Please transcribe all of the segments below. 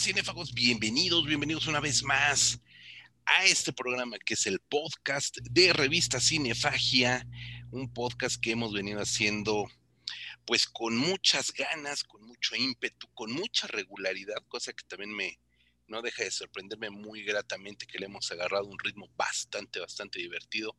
tal, cinéfagos? Bienvenidos, bienvenidos una vez más a este programa que es el podcast de Revista Cinefagia, un podcast que hemos venido haciendo pues con muchas ganas, con mucho ímpetu, con mucha regularidad, cosa que también me no deja de sorprenderme muy gratamente que le hemos agarrado un ritmo bastante, bastante divertido,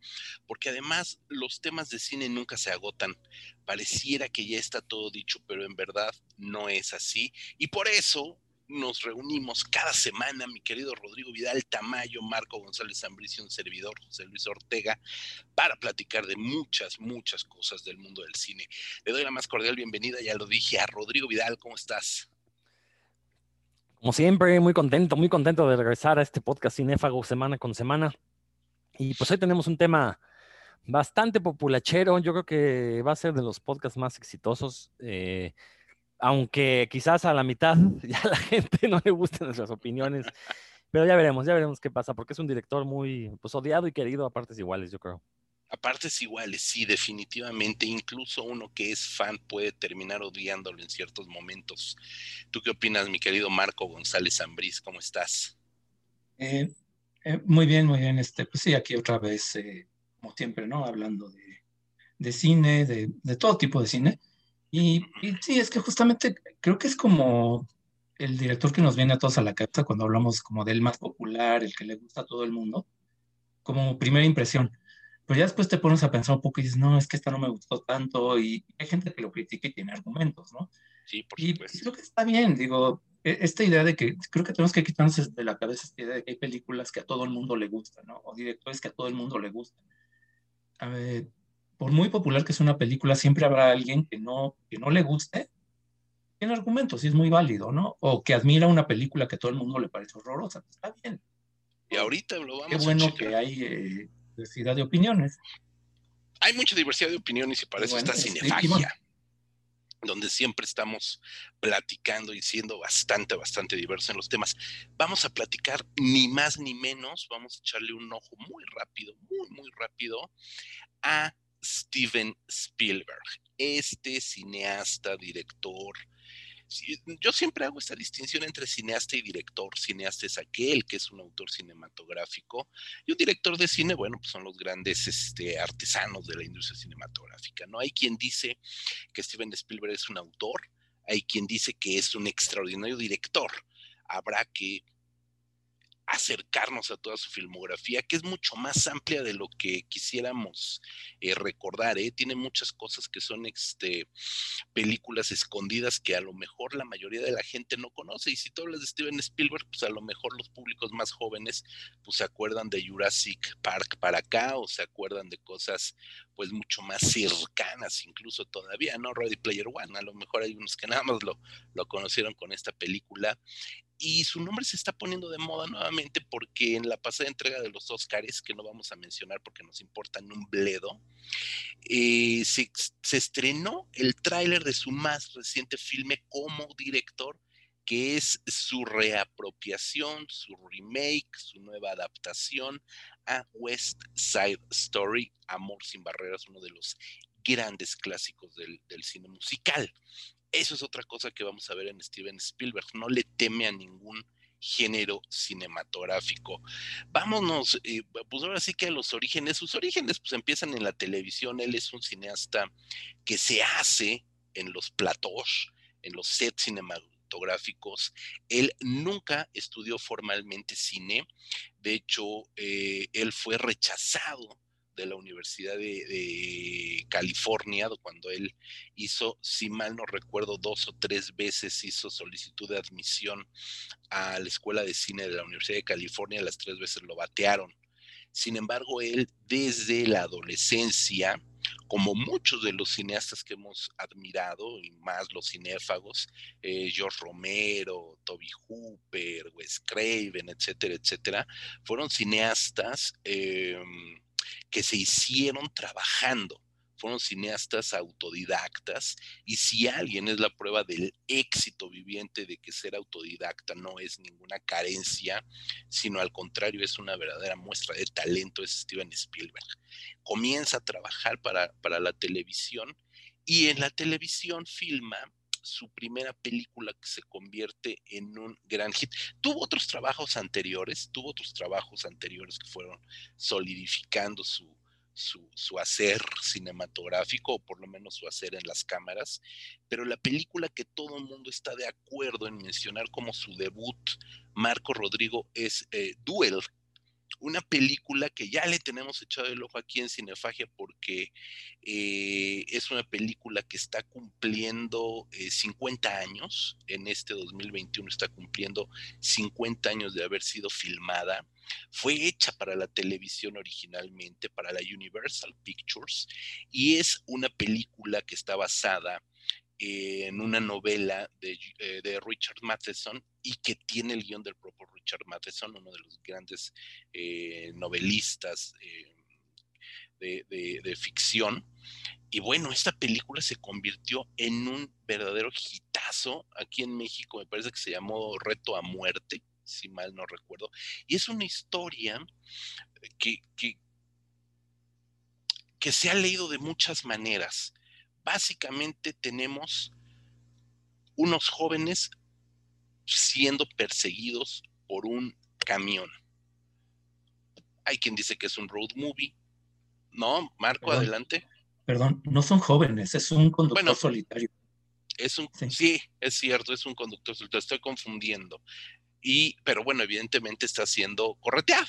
porque además los temas de cine nunca se agotan. Pareciera que ya está todo dicho, pero en verdad no es así. Y por eso nos reunimos cada semana, mi querido Rodrigo Vidal Tamayo, Marco González Zambricio, un servidor, José Luis Ortega, para platicar de muchas, muchas cosas del mundo del cine. Le doy la más cordial bienvenida, ya lo dije, a Rodrigo Vidal, ¿cómo estás? Como siempre, muy contento, muy contento de regresar a este podcast cinéfago semana con semana. Y pues hoy tenemos un tema bastante populachero, yo creo que va a ser de los podcasts más exitosos. Eh, aunque quizás a la mitad ya a la gente no le gusten nuestras opiniones, pero ya veremos, ya veremos qué pasa, porque es un director muy pues, odiado y querido a partes iguales, yo creo. A partes iguales, sí, definitivamente. Incluso uno que es fan puede terminar odiándolo en ciertos momentos. ¿Tú qué opinas, mi querido Marco González Zambriz? ¿Cómo estás? Eh, eh, muy bien, muy bien. Este, pues sí, aquí otra vez, eh, como siempre, ¿no? Hablando de, de cine, de, de, todo tipo de cine. Y, sí, es que justamente creo que es como el director que nos viene a todos a la cabeza cuando hablamos como del más popular, el que le gusta a todo el mundo, como primera impresión. Pero ya después te pones a pensar un poco y dices, no, es que esta no me gustó tanto, y hay gente que lo critica y tiene argumentos, ¿no? Sí, por y creo que está bien, digo, e, esta idea de que creo que tenemos que quitarnos de la cabeza esta idea de que hay películas que a todo el mundo le gustan, ¿no? O directores que a todo el mundo le gustan. A ver, por muy popular que sea una película, siempre habrá alguien que no, que no le guste. Tiene argumentos y es muy válido, ¿no? O que admira una película que a todo el mundo le parece horrorosa. Está bien. Y ahorita lo vamos Qué bueno que hay eh, diversidad de opiniones. Hay mucha diversidad de opiniones y para eso está Cinefagia, donde siempre estamos platicando y siendo bastante, bastante diversos en los temas. Vamos a platicar ni más ni menos, vamos a echarle un ojo muy rápido, muy, muy rápido a Steven Spielberg, este cineasta, director. Yo siempre hago esta distinción entre cineasta y director. Cineasta es aquel que es un autor cinematográfico y un director de cine, bueno, pues son los grandes este, artesanos de la industria cinematográfica. No hay quien dice que Steven Spielberg es un autor, hay quien dice que es un extraordinario director. Habrá que acercarnos a toda su filmografía, que es mucho más amplia de lo que quisiéramos eh, recordar. ¿eh? Tiene muchas cosas que son este, películas escondidas que a lo mejor la mayoría de la gente no conoce. Y si tú hablas de Steven Spielberg, pues a lo mejor los públicos más jóvenes pues se acuerdan de Jurassic Park para acá o se acuerdan de cosas pues mucho más cercanas incluso todavía, ¿no? Ready Player One, a lo mejor hay unos que nada más lo, lo conocieron con esta película y su nombre se está poniendo de moda nuevamente porque en la pasada entrega de los Oscars, que no vamos a mencionar porque nos importan un bledo, eh, se, estrenó el tráiler de su más reciente filme como director, que es su reapropiación, su remake, su nueva adaptación a West Side Story, Amor sin Barreras, uno de los grandes clásicos del cine musical. Eso es otra cosa que vamos a ver en Steven Spielberg. No le teme a ningún género cinematográfico. Vámonos, eh, pues ahora sí que a los orígenes. Sus orígenes pues empiezan en la televisión. Él es un cineasta que se hace en los platós, en los sets cinematográficos. Él nunca estudió formalmente cine. De hecho, eh, él fue rechazado de la Universidad de, California, cuando él hizo, si mal no recuerdo, dos o tres veces hizo solicitud de admisión a la Escuela de Cine de la Universidad de California, las tres veces lo batearon. Sin embargo, él desde la adolescencia, como muchos de los cineastas que hemos admirado, y más los cinéfagos, eh, George Romero, Toby Hooper, Wes Craven, etcétera, etcétera, fueron cineastas eh, que se hicieron trabajando. Fueron cineastas autodidactas y si alguien es la prueba del éxito viviente de que ser autodidacta no es ninguna carencia, sino al contrario es una verdadera muestra de talento, es Steven Spielberg. Comienza a trabajar para, para la televisión y en la televisión filma su primera película que se convierte en un gran hit. Tuvo otros trabajos anteriores, tuvo otros trabajos anteriores que fueron solidificando su, su, su, hacer cinematográfico, o por lo menos su hacer en las cámaras, pero la película que todo el mundo está de acuerdo en mencionar como su debut, Marco Rodrigo, es eh, Duel, una película que ya le tenemos echado el ojo aquí en Cinefagia porque eh, es una película que está cumpliendo 50 eh, años, en este 2021 está cumpliendo 50 años de haber sido filmada. Fue hecha para la televisión originalmente, para la Universal Pictures, y es una película que está basada en una novela de, eh, de, Richard Matheson y que tiene el guion del propio Richard Matheson, uno de los grandes eh, novelistas eh, de, ficción. Y bueno, esta película se convirtió en un verdadero hitazo aquí en México, me parece que se llamó Reto a Muerte, si mal no recuerdo. Y es una historia que, que, que se ha leído de muchas maneras básicamente tenemos unos jóvenes siendo perseguidos por un camión. Hay quien dice que es un road movie. No, Marco, adelante. Perdón, no son jóvenes, es un conductor solitario. Es un, sí. es cierto, es un conductor solitario, estoy confundiendo. Y, pero bueno, evidentemente está siendo correteado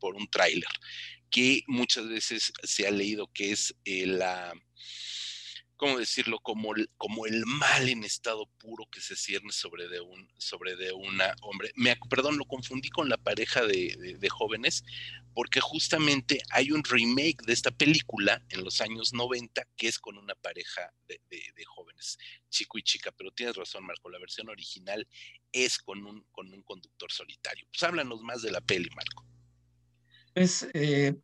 por un tráiler, que muchas veces se ha leído que es eh, la ¿cómo decirlo? Como el, como el mal en estado puro que se cierne sobre de un, sobre de una hombre. Me, perdón, lo confundí con la pareja de, jóvenes, porque justamente hay un remake de esta película en los años 90 que es con una pareja de, jóvenes, chico y chica, pero tienes razón, Marco, la versión original es con un, con un conductor solitario. Pues háblanos más de la peli, Marco. Pues eh,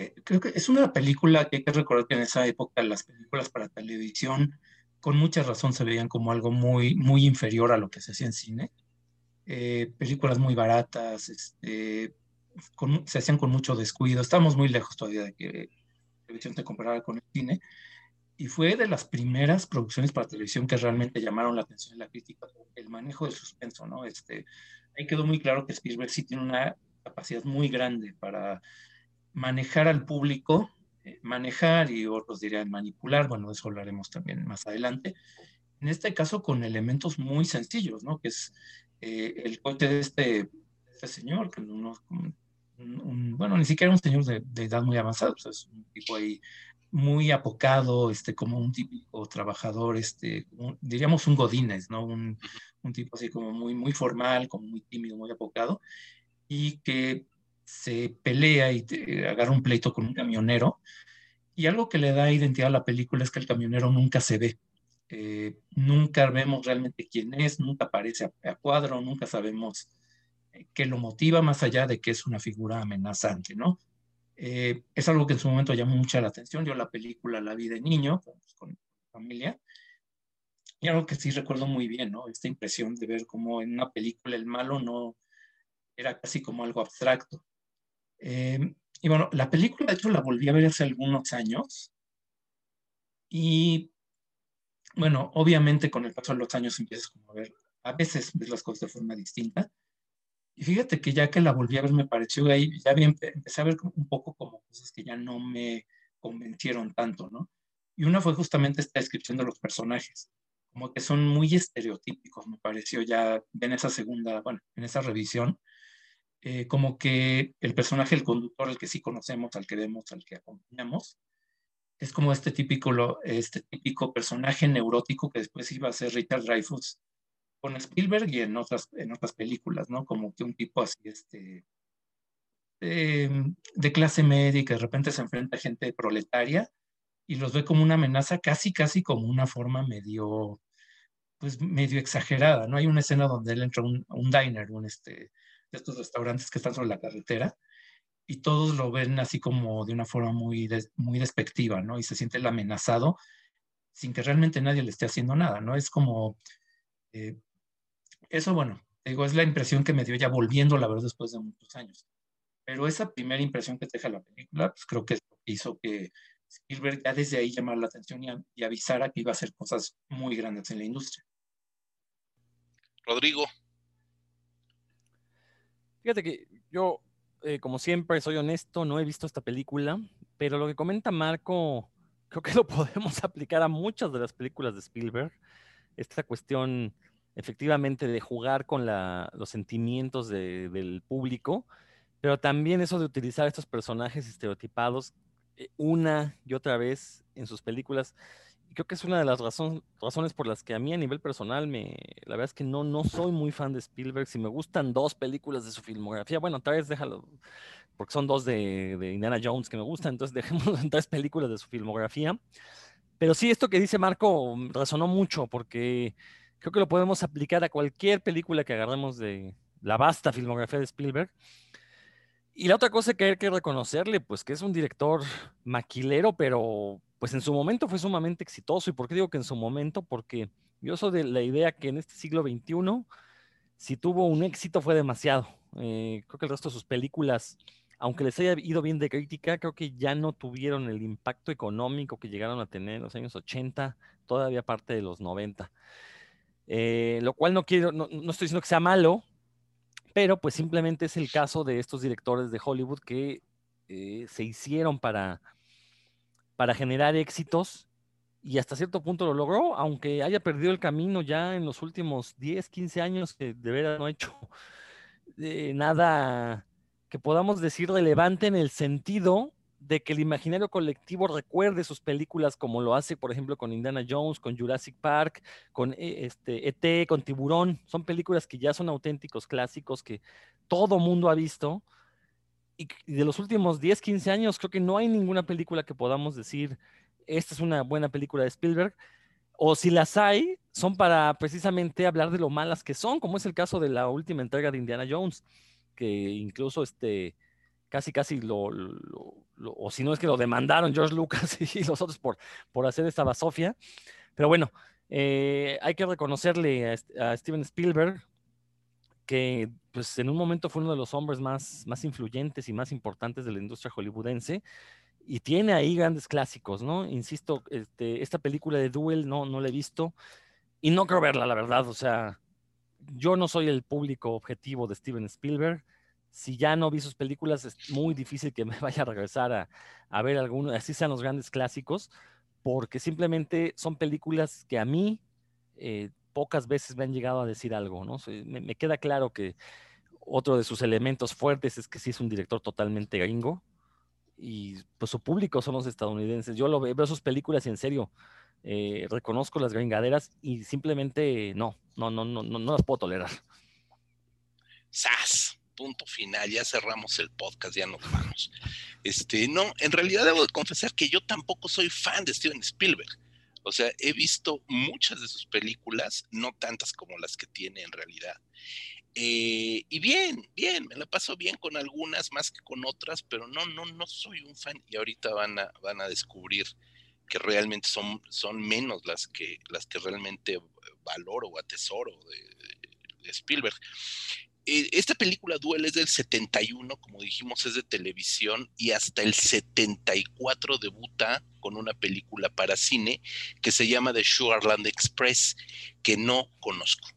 eh, creo que es una película que hay que recordar que en esa época las películas para televisión con mucha razón se veían como algo muy, muy inferior a lo que se hacía en cine. Eh, películas muy baratas, este, se hacían con mucho descuido. Estamos muy lejos todavía de que la televisión se comparara con el cine. Y fue de las primeras producciones para televisión que realmente llamaron la atención de la crítica, el manejo del suspenso, ¿no? Este, ahí quedó muy claro que Spielberg sí tiene una capacidad muy grande para manejar al público, eh, manejar y otros dirían manipular, bueno, de eso hablaremos también más adelante. En este caso con elementos muy sencillos, ¿no? Que es eh, el coche de este, este señor, que no, un, bueno, ni siquiera un señor de, edad muy avanzada, pues es un tipo ahí muy apocado, este, como un típico trabajador, este, diríamos un Godínez, ¿no? Un, un, tipo así como muy, muy formal, como muy tímido, muy apocado, y que se pelea y agarra un pleito con un camionero. Y algo que le da identidad a la película es que el camionero nunca se ve. Eh, nunca vemos realmente quién es, nunca aparece a, cuadro, nunca sabemos eh, qué lo motiva más allá de que es una figura amenazante, ¿no? Eh, es algo que en su momento llamó mucha la atención. Yo la película la vi de niño con, familia y algo que sí recuerdo muy bien, ¿no? Esta impresión de ver cómo en una película el malo no era casi como algo abstracto. Em, y bueno, la película, de hecho, la volví a ver hace algunos años. Y bueno, obviamente con el paso de los años empiezas como a ver, a veces ves las cosas de forma distinta. Y fíjate que ya que la volví a ver, me pareció ahí, ya bien, empecé a ver un poco como cosas que ya no me convencieron tanto, ¿no? Y una fue justamente esta descripción de los personajes, como que son muy estereotípicos, me pareció ya en esa segunda, bueno, en esa revisión, eh, como que el personaje, el conductor, el que sí conocemos, al que vemos, al que acompañamos, es como este típico, este típico personaje neurótico que después iba a ser Richard Dreyfuss con Spielberg y en otras, en otras películas, ¿no? Como que un tipo así, este, de, clase media que de repente se enfrenta a gente proletaria y los ve como una amenaza, casi, casi como una forma medio, pues medio exagerada, ¿no? Hay una escena donde él entra a un, un diner, un, este, de estos restaurantes que están sobre la carretera y todos lo ven así como de una forma muy, muy despectiva, ¿no? Y se siente amenazado sin que realmente nadie le esté haciendo nada, ¿no? Es como, eh, eso, bueno, digo, es la impresión que me dio ya volviendo la verdad después de muchos años. Pero esa primera impresión que te deja la película, pues creo que hizo que Spielberg ya desde ahí llamar la atención y, y avisara que iba a hacer cosas muy grandes en la industria. Rodrigo. Fíjate que yo, eh, como siempre, soy honesto, no he visto esta película, pero lo que comenta Marco, creo que lo podemos aplicar a muchas de las películas de Spielberg. Esta cuestión, efectivamente, de jugar con los sentimientos del público, pero también eso de utilizar estos personajes estereotipados eh, una y otra vez en sus películas creo que es una de las razones por las que a mí a nivel personal me, la verdad es que no, no soy muy fan de Spielberg. Si me gustan dos películas de su filmografía, bueno, tal vez déjalo, porque son dos de, Indiana Jones que me gustan, entonces dejemos en tres películas de su filmografía. Pero sí, esto que dice Marco resonó mucho porque creo que lo podemos aplicar a cualquier película que agarremos de la vasta filmografía de Spielberg. Y la otra cosa que hay que reconocerle, pues que es un director maquilero, pero pues en su momento fue sumamente exitoso. ¿Y por qué digo que en su momento? Porque yo soy de la idea que en este siglo XXI, si tuvo un éxito fue demasiado. Eh, creo que el resto de sus películas, aunque les haya ido bien de crítica, creo que ya no tuvieron el impacto económico que llegaron a tener en los años 80, todavía parte de los 90. Eh, lo cual no quiero, no, estoy diciendo que sea malo, pero pues simplemente es el caso de estos directores de Hollywood que eh, se hicieron para para generar éxitos y hasta cierto punto lo logró, aunque haya perdido el camino ya en los últimos 10, 15 años, que de verdad no ha hecho eh, nada que podamos decir relevante en el sentido de que el imaginario colectivo recuerde sus películas como lo hace, por ejemplo, con Indiana Jones, con Jurassic Park, con eh, este, ET, con Tiburón. Son películas que ya son auténticos clásicos que todo mundo ha visto y de los últimos 10, 15 años, creo que no hay ninguna película que podamos decir, esta es una buena película de Spielberg, o si las hay, son para precisamente hablar de lo malas que son, como es el caso de la última entrega de Indiana Jones, que incluso este, casi, casi lo, o si no es que lo demandaron George Lucas y los otros por, por hacer esta basofia. Pero bueno, eh, hay que reconocerle a, Steven Spielberg que pues en un momento fue uno de los hombres más, más influyentes y más importantes de la industria hollywoodense y tiene ahí grandes clásicos, ¿no? Insisto, este, esta película de Duel no, no la he visto y no creo verla, la verdad, o sea, yo no soy el público objetivo de Steven Spielberg. Si ya no vi sus películas, es muy difícil que me vaya a regresar a, a ver alguno, así sean los grandes clásicos, porque simplemente son películas que a mí eh, pocas veces me han llegado a decir algo, ¿no? Me, queda claro que otro de sus elementos fuertes es que sí es un director totalmente gringo y pues su público son los estadounidenses. Yo lo veo, veo sus películas y en serio eh, reconozco las gringaderas y simplemente no, no, no, no, no, no las puedo tolerar. ¡Sas! Punto final, ya cerramos el podcast, ya nos vamos. Este, no, en realidad debo de confesar que yo tampoco soy fan de Steven Spielberg o sea, he visto muchas de sus películas, no tantas como las que tiene en realidad. Eh, y bien, bien, me la paso bien con algunas más que con otras, pero no, no, no soy un fan y ahorita van a, van a descubrir que realmente son, son menos las que, las que realmente valoro o atesoro de, de Spielberg. Eh, esta película Duel es del 71, como dijimos, es de televisión y hasta el 74 debuta con una película para cine que se llama The Sugarland Express, que no conozco.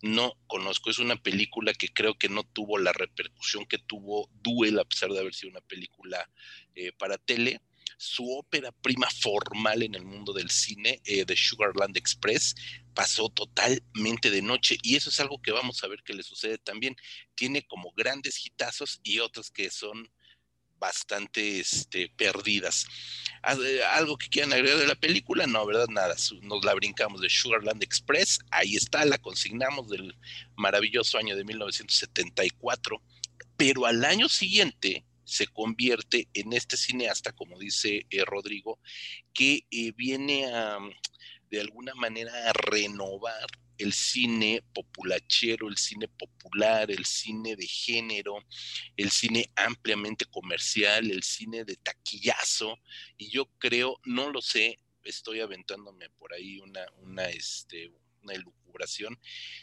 No conozco, es una película que creo que no tuvo la repercusión que tuvo Duel, a pesar de haber sido una película eh, para tele su ópera prima formal en el mundo del cine, eh, The Sugarland Express, pasó totalmente de noche y eso es algo que vamos a ver que le sucede también. Tiene como grandes hitazos y otros que son bastante este, perdidas. Eh, ¿Algo que quieran agregar de la película? No, ¿verdad? Nada. Nos la brincamos de Sugarland Express. Ahí está, la consignamos del maravilloso año de 1974. Pero al año siguiente se convierte en este cineasta, como dice eh, Rodrigo, que eh, viene a de alguna manera a renovar el cine populachero, el cine popular, el cine de género, el cine ampliamente comercial, el cine de taquillazo. Y yo creo, no lo sé, estoy aventándome por ahí una, una, este, una elucubración,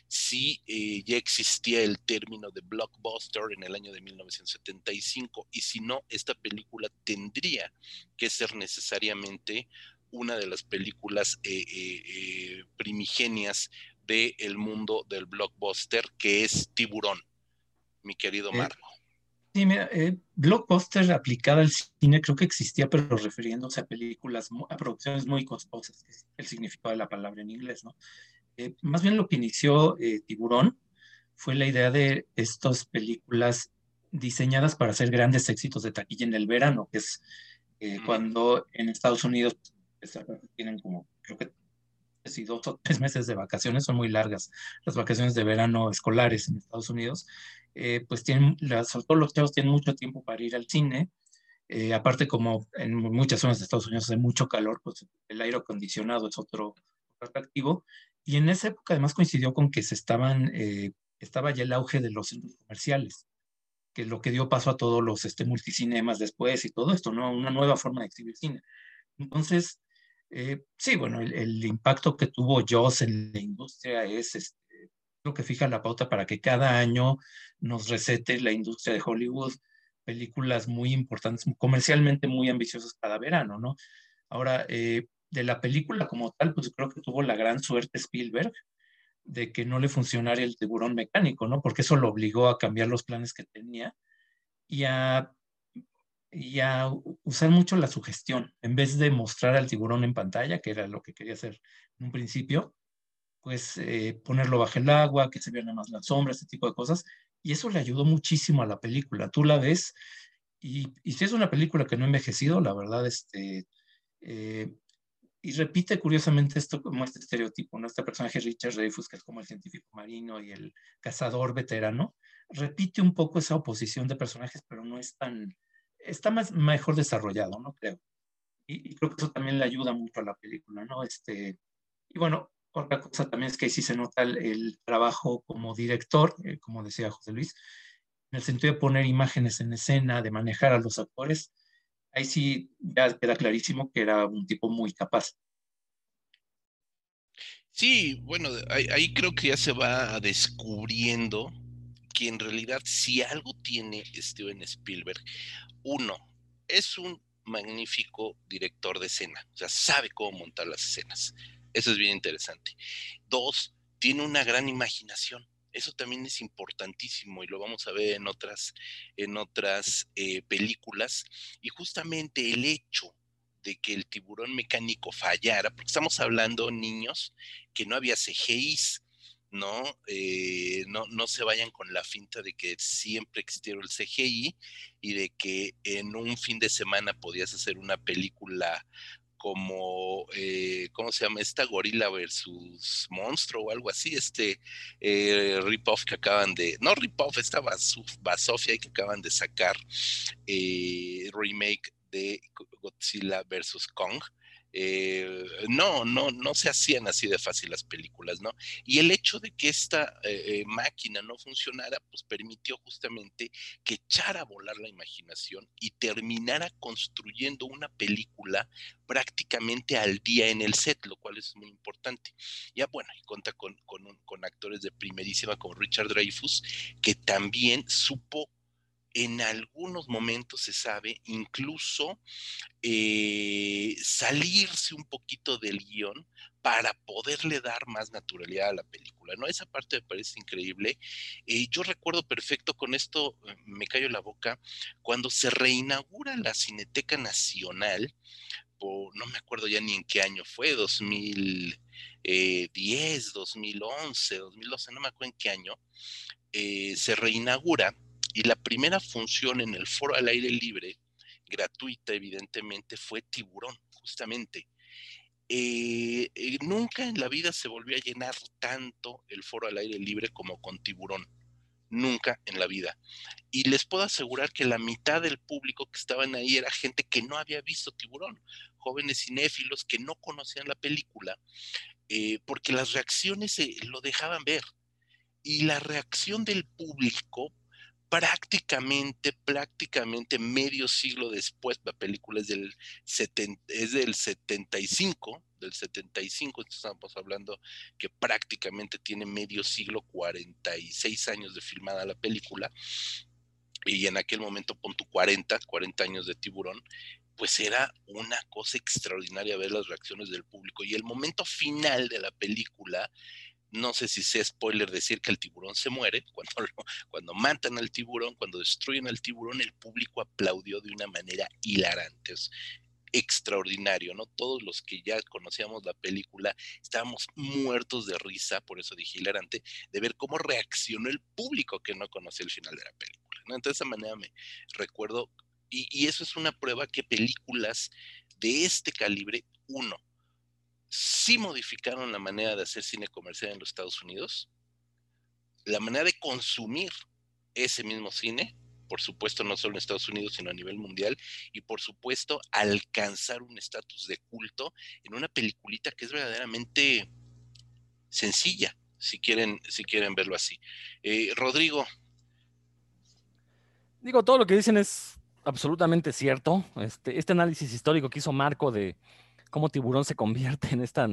si eh, ya existía el término de blockbuster en el año de 1975 y si no, esta película tendría que ser necesariamente una de las películas eh, eh, primigenias del mundo del blockbuster, que es Tiburón, mi querido Marco. Sí, mira, blockbuster aplicada al cine creo que existía, pero refiriéndose a películas, a producciones muy costosas, que es el significado de la palabra en inglés, ¿no? Eh, más bien lo que inició eh, Tiburón fue la idea de estas películas diseñadas para hacer grandes éxitos de taquilla en el verano, que es eh, cuando en Estados Unidos tienen como, creo que si dos o tres meses de vacaciones, son muy largas las vacaciones de verano escolares en Estados Unidos, pues tienen, sobre todo los chavos tienen mucho tiempo para ir al cine, aparte como en muchas zonas de Estados Unidos hace mucho calor, pues el aire acondicionado es otro atractivo, y en esa época además coincidió con que se estaban, eh, estaba ya el auge de los centros comerciales, que es lo que dio paso a todos los este, multicinemas después y todo esto, ¿no? Una nueva forma de exhibir cine. Entonces, eh, sí, bueno, el, impacto que tuvo Joss en la industria es este, lo que fija la pauta para que cada año nos recete la industria de Hollywood películas muy importantes, comercialmente muy ambiciosas cada verano, ¿no? Ahora, eh, de la película como tal, pues creo que tuvo la gran suerte Spielberg de que no le funcionara el tiburón mecánico, ¿no? Porque eso lo obligó a cambiar los planes que tenía y a, y a usar mucho la sugestión. En vez de mostrar al tiburón en pantalla, que era lo que quería hacer en un principio, pues eh, ponerlo bajo el agua, que se vieran más las sombras, este tipo de cosas. Y eso le ayudó muchísimo a la película. Tú la ves y, y si es una película que no ha envejecido, la verdad, este, eh, y repite curiosamente esto como este estereotipo, ¿no? Este personaje Richard Dreyfus, que es como el científico marino y el cazador veterano, repite un poco esa oposición de personajes, pero no es tan, está más, mejor desarrollado, ¿no? Creo. Y, creo que eso también le ayuda mucho a la película, ¿no? Este, y bueno, otra cosa también es que ahí sí se nota el, trabajo como director, eh, como decía José Luis, en el sentido de poner imágenes en escena, de manejar a los actores, ahí sí ya queda clarísimo que era un tipo muy capaz. Sí, bueno, ahí, creo que ya se va descubriendo que en realidad si algo tiene Steven Spielberg, uno, es un magnífico director de escena, o sea, sabe cómo montar las escenas. Eso es bien interesante. Dos, tiene una gran imaginación. Eso también es importantísimo y lo vamos a ver en otras, en otras eh, películas. Y justamente el hecho de que el tiburón mecánico fallara, porque estamos hablando, niños, que no había CGIs, ¿no? Eh, no, no se vayan con la finta de que siempre existiera el CGI y de que en un fin de semana podías hacer una película como, eh, ¿cómo se llama? Esta gorila versus monstruo o algo así, este eh, rip-off que acaban de, no rip-off, esta Basofia que acaban de sacar, eh, remake de Godzilla versus Kong, eh, no, no, no se hacían así de fácil las películas, ¿no? Y el hecho de que esta eh, eh, máquina no funcionara, pues permitió justamente que echara a volar la imaginación y terminara construyendo una película prácticamente al día en el set, lo cual es muy importante. Ya bueno, y cuenta con, con, con actores de primerísima como Richard Dreyfus, que también supo en algunos momentos se sabe incluso eh, salirse un poquito del guion para poderle dar más naturalidad a la película, ¿no? Esa parte me parece increíble. Eh, yo recuerdo perfecto, con esto eh, me callo la boca, cuando se reinaugura la Cineteca Nacional, no me acuerdo ya ni en qué año fue, 2010, 2011, 2012, no me acuerdo en qué año, se reinaugura y la primera función en el foro al aire libre, gratuita evidentemente, fue Tiburón, justamente. Eh, eh, nunca en la vida se volvió a llenar tanto el foro al aire libre como con Tiburón. Nunca en la vida. Y les puedo asegurar que la mitad del público que estaban ahí era gente que no había visto Tiburón, jóvenes cinéfilos que no conocían la película, eh, porque las reacciones lo dejaban ver. Y la reacción del público prácticamente, prácticamente medio siglo después, la película es del, es del 75, del 75, estamos hablando que prácticamente tiene medio siglo, 46 años de filmada la película, y en aquel momento pon tu 40, 40 años de tiburón, pues era una cosa extraordinaria ver las reacciones del público. Y el momento final de la película no sé si sea spoiler decir que el tiburón se muere, cuando, cuando matan al tiburón, cuando destruyen al tiburón, el público aplaudió de una manera hilarante. Extraordinario, ¿no? Todos los que ya conocíamos la película estábamos muertos de risa, por eso dije hilarante, de ver cómo reaccionó el público que no conocía el final de la película, ¿no? Entonces, de esa manera me recuerdo, y eso es una prueba que películas de este calibre, uno, sí modificaron la manera de hacer cine comercial en los Estados Unidos, la manera de consumir ese mismo cine, por supuesto no solo en Estados Unidos, sino a nivel mundial, y por supuesto alcanzar un estatus de culto en una peliculita que es verdaderamente sencilla, si quieren, si quieren verlo así. Eh, Rodrigo. Digo, todo lo que dicen es absolutamente cierto. Este, este análisis histórico que hizo Marco de, cómo Tiburón se convierte en esta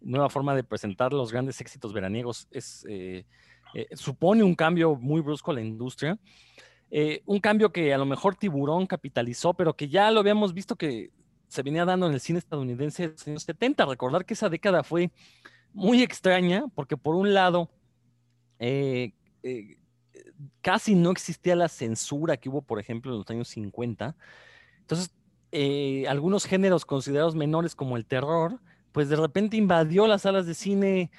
nueva forma de presentar los grandes éxitos veraniegos es, eh, eh, supone un cambio muy brusco a la industria. Eh, un cambio que a lo mejor Tiburón capitalizó, pero que ya lo habíamos visto que se venía dando en el cine estadounidense en los años 70. Recordar que esa década fue muy extraña, porque por un lado, casi no existía la censura que hubo, por ejemplo, en los años 50. Entonces, eh, algunos géneros considerados menores como el terror, pues de repente invadió las salas de cine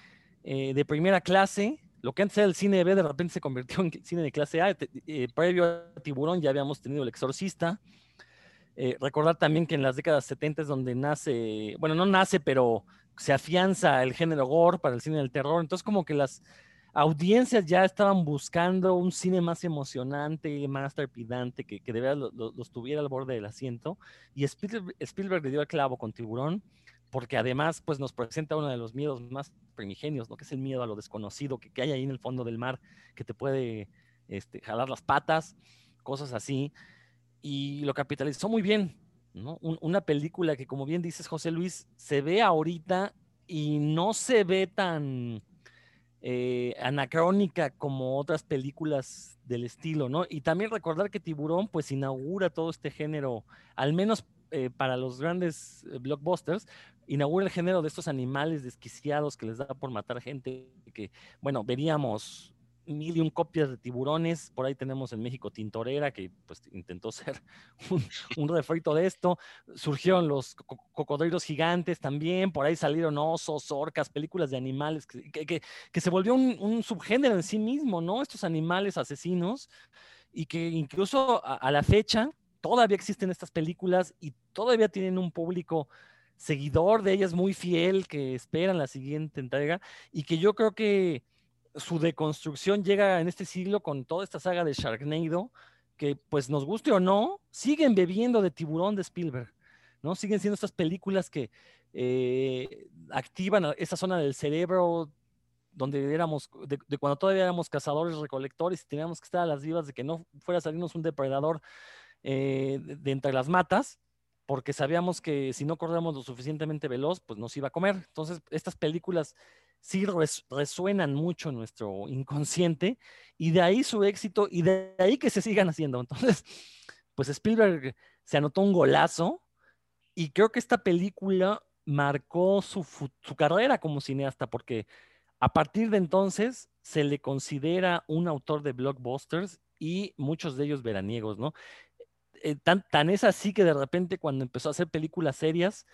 eh, de primera clase. Lo que antes era el cine B de repente se convirtió en cine de clase A. Eh, previo a Tiburón ya habíamos tenido El Exorcista. recordar también que en las décadas 70 es donde nace, bueno, no nace, pero se afianza el género gore para el cine del terror. Entonces como que las, audiencias ya estaban buscando un cine más emocionante, más trepidante, que, que de verdad los tuviera al borde del asiento. Y Spielberg, le dio el clavo con Tiburón, porque además pues, nos presenta uno de los miedos más primigenios, ¿no? que es el miedo a lo desconocido que, que hay ahí en el fondo del mar, que te puede este, jalar las patas, cosas así. Y lo capitalizó muy bien. ¿no? una película que, como bien dices, José Luis, se ve ahorita y no se ve tan eh, anacrónica como otras películas del estilo, ¿no? Y también recordar que Tiburón pues inaugura todo este género, al menos eh, para los grandes eh, blockbusters, inaugura el género de estos animales desquiciados que les da por matar gente, que, bueno, veríamos mil y un copias de tiburones. Por ahí tenemos en México Tintorera, que pues intentó ser un, un refrito de esto. Surgieron los cocodrilos gigantes también, por ahí salieron osos, orcas, películas de animales, que, que, que se volvió un, subgénero en sí mismo, ¿no? Estos animales asesinos, y que incluso a, a la fecha todavía existen estas películas y todavía tienen un público seguidor de ellas muy fiel que esperan la siguiente entrega y que yo creo que su deconstrucción llega en este siglo con toda esta saga de Sharknado, que pues nos guste o no, siguen bebiendo de tiburón de Spielberg, ¿no? Siguen siendo estas películas que eh, activan esa zona del cerebro donde éramos, de, cuando todavía éramos cazadores, recolectores y teníamos que estar a las vivas de que no fuera a salirnos un depredador eh, de, entre las matas, porque sabíamos que si no corríamos lo suficientemente veloz, pues nos iba a comer. Entonces, estas películas sí resuenan mucho nuestro inconsciente y de ahí su éxito y de ahí que se sigan haciendo. Entonces, pues Spielberg se anotó un golazo y creo que esta película marcó su, su carrera como cineasta porque a partir de entonces se le considera un autor de blockbusters y muchos de ellos veraniegos, ¿no? Eh, tan, tan es así que de repente cuando empezó a hacer películas serias,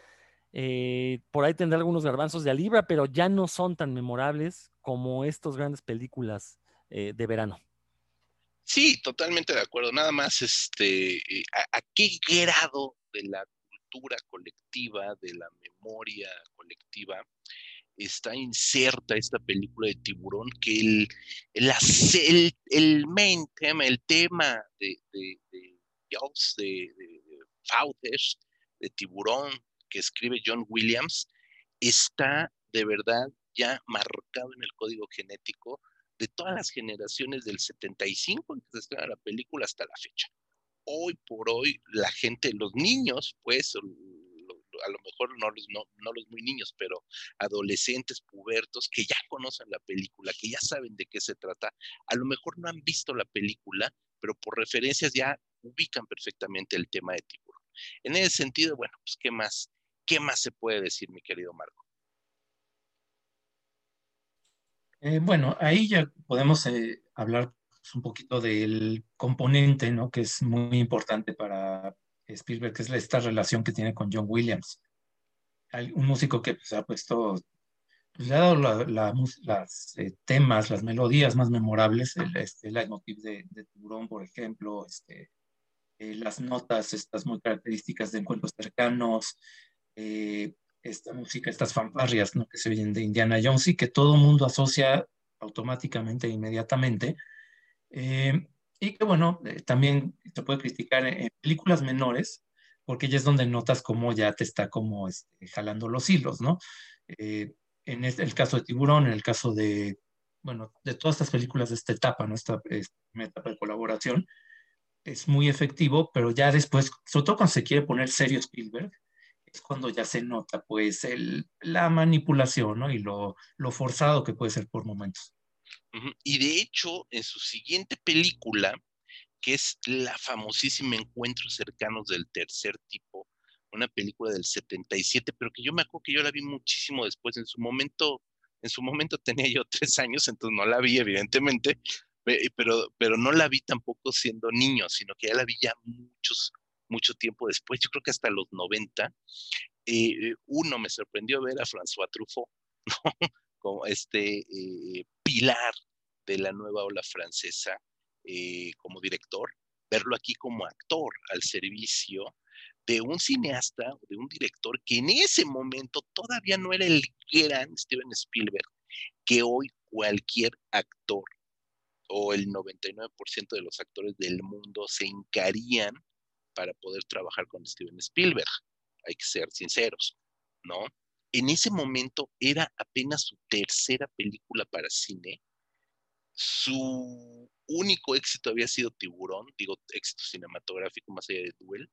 eh, por ahí tendrá algunos garbanzos de libra, pero ya no son tan memorables como estas grandes películas eh, de verano. Sí, totalmente de acuerdo. Nada más, este, eh, a, qué grado de la cultura colectiva, de la memoria colectiva, está inserta esta película de tiburón, que el, el, el, main tema, el tema de, de, de de, de, de tiburón, que escribe John Williams está de verdad ya marcado en el código genético de todas las generaciones del 75 en que se estrena la película hasta la fecha. Hoy por hoy, la gente, los niños, pues, a lo mejor no los, no, no los muy niños, pero adolescentes, pubertos, que ya conocen la película, que ya saben de qué se trata, a lo mejor no han visto la película, pero por referencias ya ubican perfectamente el tema de tiburón. En ese sentido, bueno, pues, ¿qué más? ¿Qué más se puede decir, mi querido Marco? Eh, bueno, ahí ya podemos eh, hablar un poquito del componente, ¿no? Que es muy importante para Spielberg, que es esta relación que tiene con John Williams. Hay un músico que pues, ha puesto, pues, le ha dado las eh, temas, las melodías más memorables, el, este, leitmotiv de, de Tiburón, por ejemplo, este, las notas estas muy características de encuentros cercanos, esta música, estas fanfarrias ¿no? que se oyen de Indiana Jones y que todo el mundo asocia automáticamente e inmediatamente. Eh, y que bueno, eh, también se puede criticar en, películas menores, porque ya es donde notas cómo ya te está como este, jalando los hilos, ¿no? Eh, en este, el caso de Tiburón, en el caso de, bueno, de todas estas películas de esta etapa, ¿no? Esta, esta etapa de colaboración, es muy efectivo, pero ya después, sobre todo cuando se quiere poner serio Spielberg, es cuando ya se nota pues el, la manipulación ¿no? y lo, lo, forzado que puede ser por momentos. Y de hecho, en su siguiente película, que es la famosísima Encuentros cercanos del tercer tipo, una película del 77, pero que yo me acuerdo que yo la vi muchísimo después, en su momento, en su momento tenía yo tres años, entonces no la vi evidentemente, pero, pero no la vi tampoco siendo niño, sino que ya la vi ya muchos, mucho tiempo después, yo creo que hasta los 90, eh, uno me sorprendió ver a François Truffaut, ¿no? como este eh, pilar de la nueva ola francesa eh, como director, verlo aquí como actor al servicio de un cineasta, de un director que en ese momento todavía no era el gran Steven Spielberg, que hoy cualquier actor o el 99% de los actores del mundo se encarían para poder trabajar con Steven Spielberg. Hay que ser sinceros, ¿no? En ese momento era apenas su tercera película para cine. Su único éxito había sido Tiburón, digo éxito cinematográfico más allá de Duel.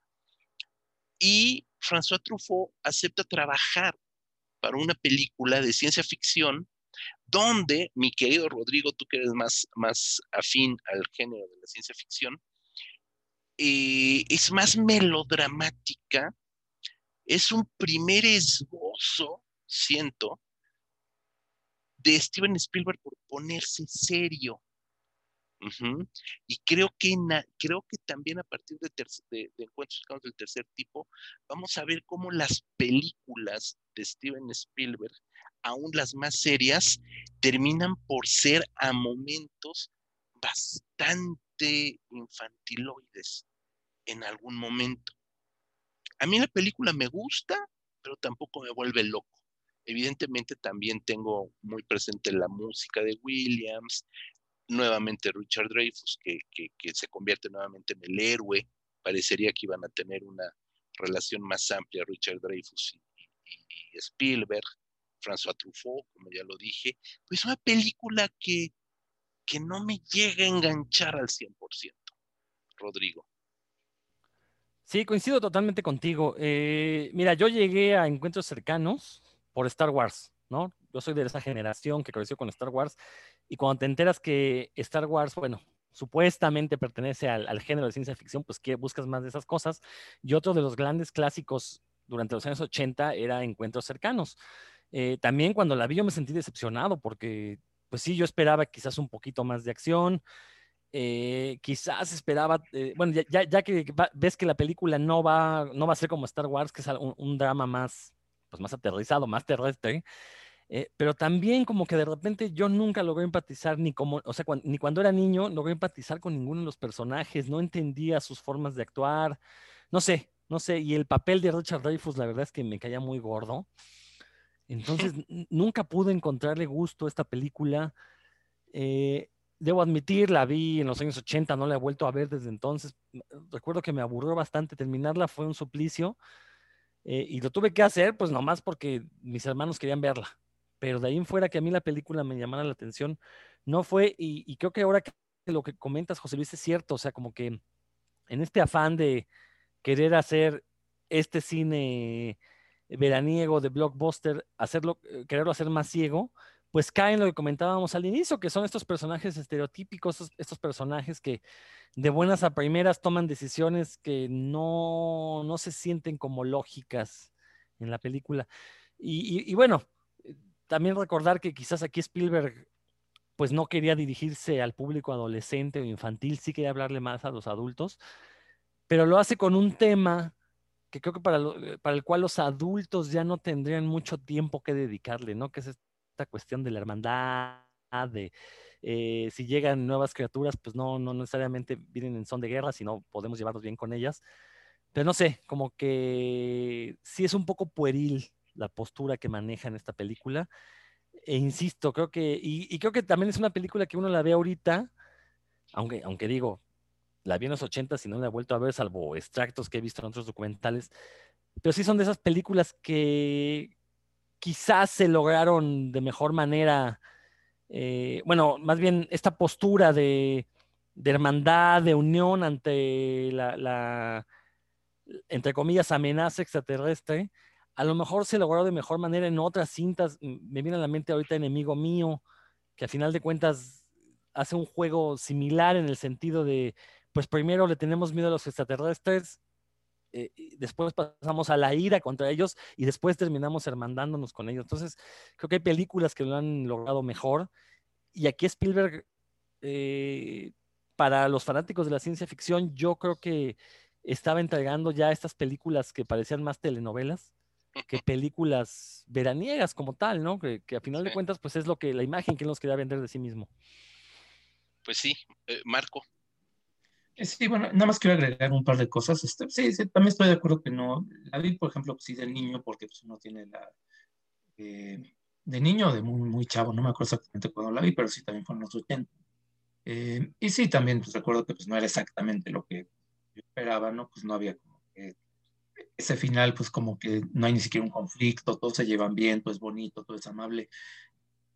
Y François Truffaut acepta trabajar para una película de ciencia ficción donde, mi querido Rodrigo, tú que eres más, más afín al género de la ciencia ficción, eh, es más melodramática, es un primer esbozo, siento, de Steven Spielberg por ponerse serio. Y creo que, creo que también a partir de, de, encuentros del tercer tipo, vamos a ver cómo las películas de Steven Spielberg, aún las más serias, terminan por ser a momentos bastante infantiloides en algún momento. A mí la película me gusta, pero tampoco me vuelve loco. Evidentemente también tengo muy presente la música de Williams, nuevamente Richard Dreyfus, que, se convierte nuevamente en el héroe. Parecería que iban a tener una relación más amplia Richard Dreyfus y, Spielberg, François Truffaut, como ya lo dije. Pues una película que, que no me llega a enganchar al 100%, Rodrigo. Sí, coincido totalmente contigo. Eh, mira, yo llegué a encuentros cercanos por Star Wars, ¿no? Yo soy de esa generación que creció con Star Wars y cuando te enteras que Star Wars, bueno, supuestamente pertenece al, género de ciencia ficción, pues que buscas más de esas cosas. Y otro de los grandes clásicos durante los años 80 era Encuentros cercanos. Eh, también cuando la vi yo me sentí decepcionado porque pues sí, yo esperaba quizás un poquito más de acción. Eh, quizás esperaba, eh, bueno, ya, que ves que la película no va, no va a ser como Star Wars, que es un, drama más, pues más aterrizado, más terrestre, eh, pero también como que de repente yo nunca logré empatizar ni como, o sea, ni cuando era niño logré empatizar con ninguno de los personajes, no entendía sus formas de actuar, no sé, no sé, y el papel de Richard Dreyfuss la verdad es que me caía muy gordo. Entonces, nunca pude encontrarle gusto a esta película. Eh, debo admitir, la vi en los años 80, no la he vuelto a ver desde entonces. Recuerdo que me aburrió bastante terminarla, fue un suplicio. Eh, y lo tuve que hacer, pues nomás porque mis hermanos querían verla. Pero de ahí en fuera que a mí la película me llamara la atención, no fue, y, creo que ahora que lo que comentas, José Luis, es cierto, o sea, como que en este afán de querer hacer este cine veraniego de blockbuster, hacerlo, eh, quererlo hacer más ciego, pues cae en lo que comentábamos al inicio, que son estos personajes estereotípicos, estos, personajes que de buenas a primeras toman decisiones que no, no se sienten como lógicas en la película. Y, bueno, también recordar que quizás aquí Spielberg pues no quería dirigirse al público adolescente o infantil, sí quería hablarle más a los adultos, pero lo hace con un tema que creo que para, para el cual los adultos ya no tendrían mucho tiempo que dedicarle, ¿no? Que es esta cuestión de la hermandad, de eh, si llegan nuevas criaturas, pues no, no necesariamente vienen en son de guerra, sino podemos llevarnos bien con ellas. Pero no sé, como que sí es un poco pueril la postura que maneja en esta película. E insisto, creo que, y, creo que también es una película que uno la ve ahorita, aunque, aunque digo, la vi en los 80 y no la he vuelto a ver, salvo extractos que he visto en otros documentales, pero sí son de esas películas que, quizás se lograron de mejor manera, eh, bueno, más bien esta postura de, hermandad, de unión ante la, entre comillas, amenaza extraterrestre, a lo mejor se logró de mejor manera en otras cintas. Me viene a la mente ahorita Enemigo Mío, que a final de cuentas hace un juego similar en el sentido de, pues primero le tenemos miedo a los extraterrestres, eh, después pasamos a la ira contra ellos y después terminamos hermandándonos con ellos. Entonces, creo que hay películas que lo han logrado mejor. Y aquí Spielberg, eh, para los fanáticos de la ciencia ficción, yo creo que estaba entregando ya estas películas que parecían más telenovelas que películas veraniegas como tal, ¿no? Que, a final de cuentas, pues es lo que la imagen que él nos quería vender de sí mismo. Pues sí, eh, Marco. Eh, sí, bueno, nada más quiero agregar un par de cosas. Este, sí, sí, también estoy de acuerdo que no. La vi, por ejemplo, sí del niño, porque pues, uno tiene la. Eh, de niño, de muy, chavo, no me acuerdo exactamente cuándo la vi, pero sí también fue en los 80. Eh, y sí, también pues, recuerdo que pues, no era exactamente lo que yo esperaba, ¿no? Pues no había como que. Ese final, pues como que no hay ni siquiera un conflicto, todos se llevan bien, todo es bonito, todo es amable.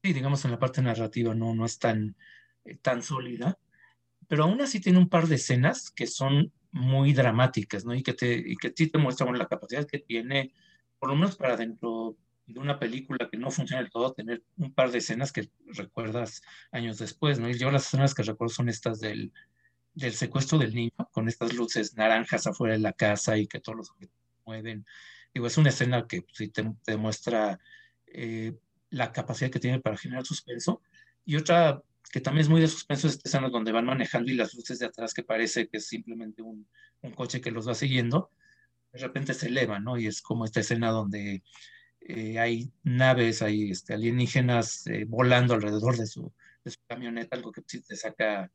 Sí, digamos, en la parte narrativa no, no es tan, tan sólida pero aún así tiene un par de escenas que son muy dramáticas, ¿no? Y que, te, y que sí te muestran la capacidad que tiene, por lo menos para dentro de una película que no funciona del todo, tener un par de escenas que recuerdas años después, ¿no? Y yo las escenas que recuerdo son estas del, del secuestro del niño, con estas luces naranjas afuera de la casa y que todos los objetos mueven. Digo, es una escena que sí te, demuestra eh, la capacidad que tiene para generar suspenso. Y otra que también es muy de suspenso, es escenas donde van manejando y las luces de atrás que parece que es simplemente un, un, coche que los va siguiendo, de repente se elevan, ¿no? Y es como esta escena donde eh, hay naves, hay este, alienígenas eh, volando alrededor de su, de su, camioneta, algo que sí te saca,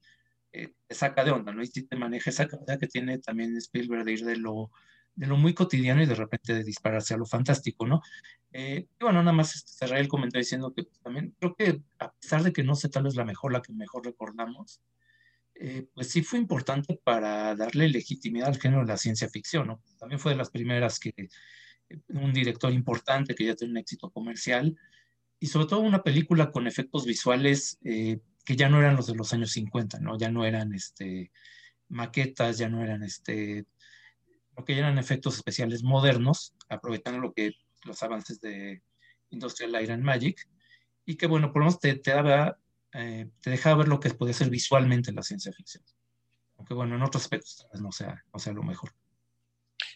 eh, te saca de onda, ¿no? Y sí te maneja esa capacidad que tiene también Spielberg de ir de lo de lo muy cotidiano y de repente de dispararse a lo fantástico, ¿no? Eh, y bueno, nada más este, cerré el comentario diciendo que pues, también creo que a pesar de que no sé tal vez la mejor, la que mejor recordamos, eh, pues sí fue importante para darle legitimidad al género de la ciencia ficción, ¿no? También fue de las primeras que eh, un director importante que ya tiene un éxito comercial y sobre todo una película con efectos visuales que ya no eran los de los años 50, ¿no? Ya no eran este, maquetas, ya no eran este, lo que eran efectos especiales modernos, aprovechando lo que los avances de Industrial Light and Magic, y que, bueno, por lo menos te, te daba, eh, te dejaba ver lo que podía ser visualmente la ciencia ficción. Aunque, bueno, en otros aspectos no sea, no sea lo mejor.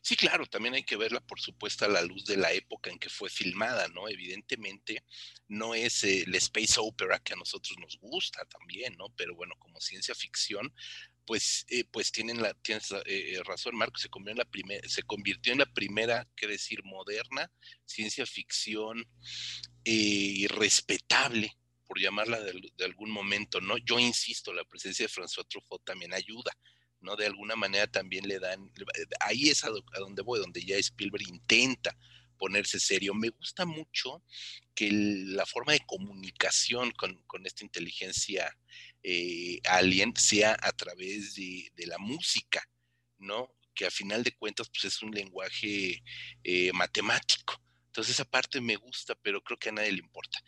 Sí, claro, también hay que verla, por supuesto, a la luz de la época en que fue filmada, ¿no? Evidentemente, no es el space opera que a nosotros nos gusta también, ¿no? Pero bueno, como ciencia ficción, pues, eh, pues tienen la, tienes eh, eh, razón, Marco, se convirtió, en la se convirtió en la primera, qué decir, moderna ciencia ficción eh, respetable, por llamarla de, de, algún momento, ¿no? Yo insisto, la presencia de François Truffaut también ayuda, ¿no? De alguna manera también le dan, ahí es a, a donde voy, donde ya Spielberg intenta ponerse serio. Me gusta mucho que la forma de comunicación con, esta inteligencia eh, alien sea a través de, la música, ¿no? Que a final de cuentas pues es un lenguaje eh, matemático. Entonces esa parte me gusta, pero creo que a nadie le importa.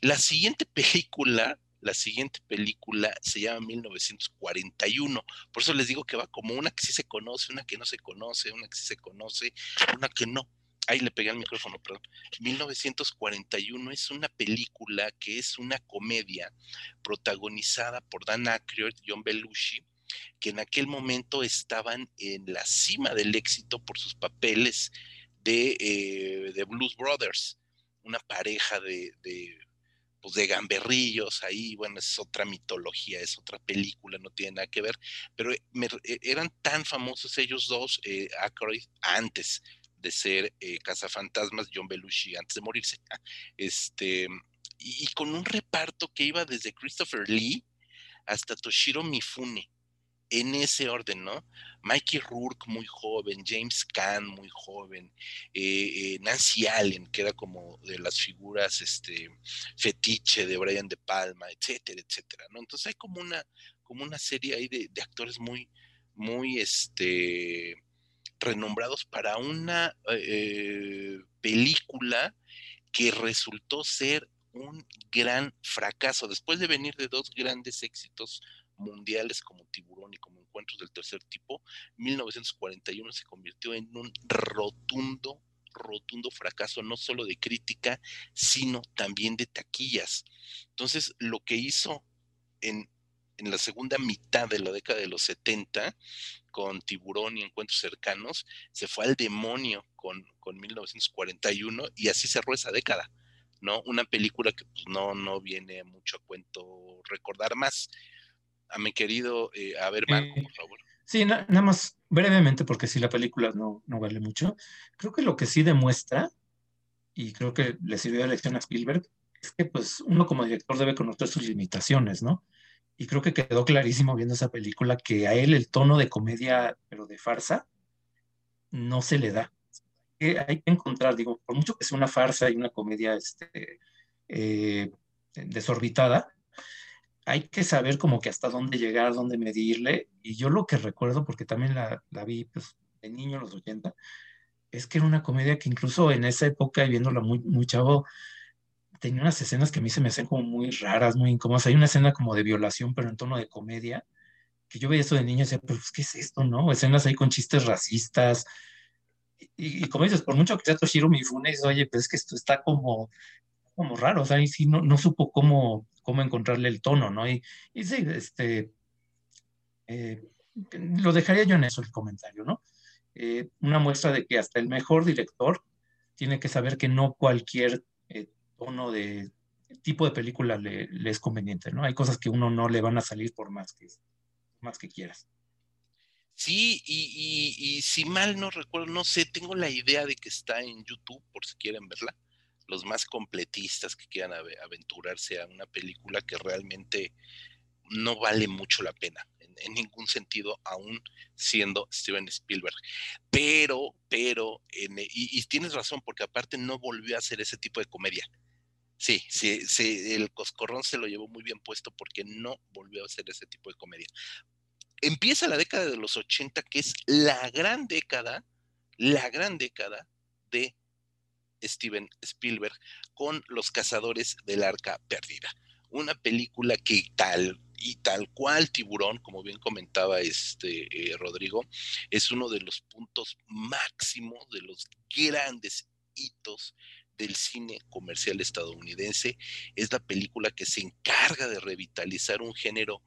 La siguiente película, la siguiente película se llama 1941. Por eso les digo que va como una que sí se conoce, una que no se conoce, una que sí se conoce, una que no. Ahí le pegué al micrófono, perdón. 1941 es una película que es una comedia protagonizada por Dan Aykroyd, John Belushi, que en aquel momento estaban en la cima del éxito por sus papeles de, eh, Blues Brothers, una pareja de, pues de gamberrillos ahí, bueno, es otra mitología, es otra película, no tiene nada que ver, pero eh, eran tan famosos ellos dos, eh, Aykroyd, antes de ser eh, Cazafantasmas, John Belushi, antes de morirse, este, y, con un reparto que iba desde Christopher Lee hasta Toshiro Mifune, en ese orden, ¿no? Mikey Rourke muy joven, James Caan muy joven, eh, eh, Nancy Allen, que era como de las figuras este, fetiche de Brian De Palma, etcétera, etcétera, ¿no? Entonces hay como una, como una serie ahí de, actores muy, muy, este, renombrados para una eh, película que resultó ser un gran fracaso. Después de venir de dos grandes éxitos mundiales como Tiburón y como Encuentros del Tercer Tipo, 1941 se convirtió en un rotundo, rotundo fracaso, no solo de crítica, sino también de taquillas. Entonces, lo que hizo en, en la segunda mitad de la década de los 70, con Tiburón y Encuentros Cercanos, se fue al demonio con, con 1941 y así cerró esa década. ¿no? Una película que pues, no, no viene mucho a cuento recordar más a mi querido, eh, a ver, Marco, por favor. Sí, nada más brevemente, porque si la película no, no vale mucho. Creo que lo que sí demuestra, y creo que le sirvió de lección a Spielberg, es que pues uno como director debe conocer sus limitaciones, ¿no? Y creo que quedó clarísimo viendo esa película que a él el tono de comedia, pero de farsa, no se le da. Hay que encontrar, digo, por mucho que sea una farsa y una comedia este, eh, desorbitada, hay que saber como que hasta dónde llegar, dónde medirle. Y yo lo que recuerdo, porque también la, vi pues, de niño en los 80, es que era una comedia que incluso en esa época, y viéndola muy, muy chavo, tenía unas escenas que a mí se me hacían como muy raras, muy incómodas. Hay una escena como de violación, pero en tono de comedia, que yo veía eso de niño y decía, pues, ¿qué es esto, no? Escenas ahí con chistes racistas. Y, como dices, por mucho que sea Toshiro Mifune, dices, oye, pues es que esto está como, como raro, o sea, y sí no, supo cómo, cómo encontrarle el tono, ¿no? Y, y sí, este, eh, lo dejaría yo en eso el comentario, ¿no? Eh, una muestra de que hasta el mejor director tiene que saber que no cualquier tono de tipo de película le, es conveniente, ¿no? Hay cosas que uno no le van a salir por más que, más que quieras. Sí, y, y, si mal no recuerdo, no sé, tengo la idea de que está en YouTube, por si quieren verla los más completistas que quieran aventurarse a una película que realmente no vale mucho la pena en, ningún sentido, aún siendo Steven Spielberg. Pero, pero, y, tienes razón, porque aparte no volvió a hacer ese tipo de comedia. Sí, sí, sí, el coscorrón se lo llevó muy bien puesto porque no volvió a hacer ese tipo de comedia. Empieza la década de los 80, que es la gran década, la gran década de Steven Spielberg con Los Cazadores del Arca Perdida. Una película que tal y tal cual Tiburón, como bien comentaba este eh, Rodrigo, es uno de los puntos máximos, de los grandes hitos del cine comercial estadounidense. Es la película que se encarga de revitalizar un género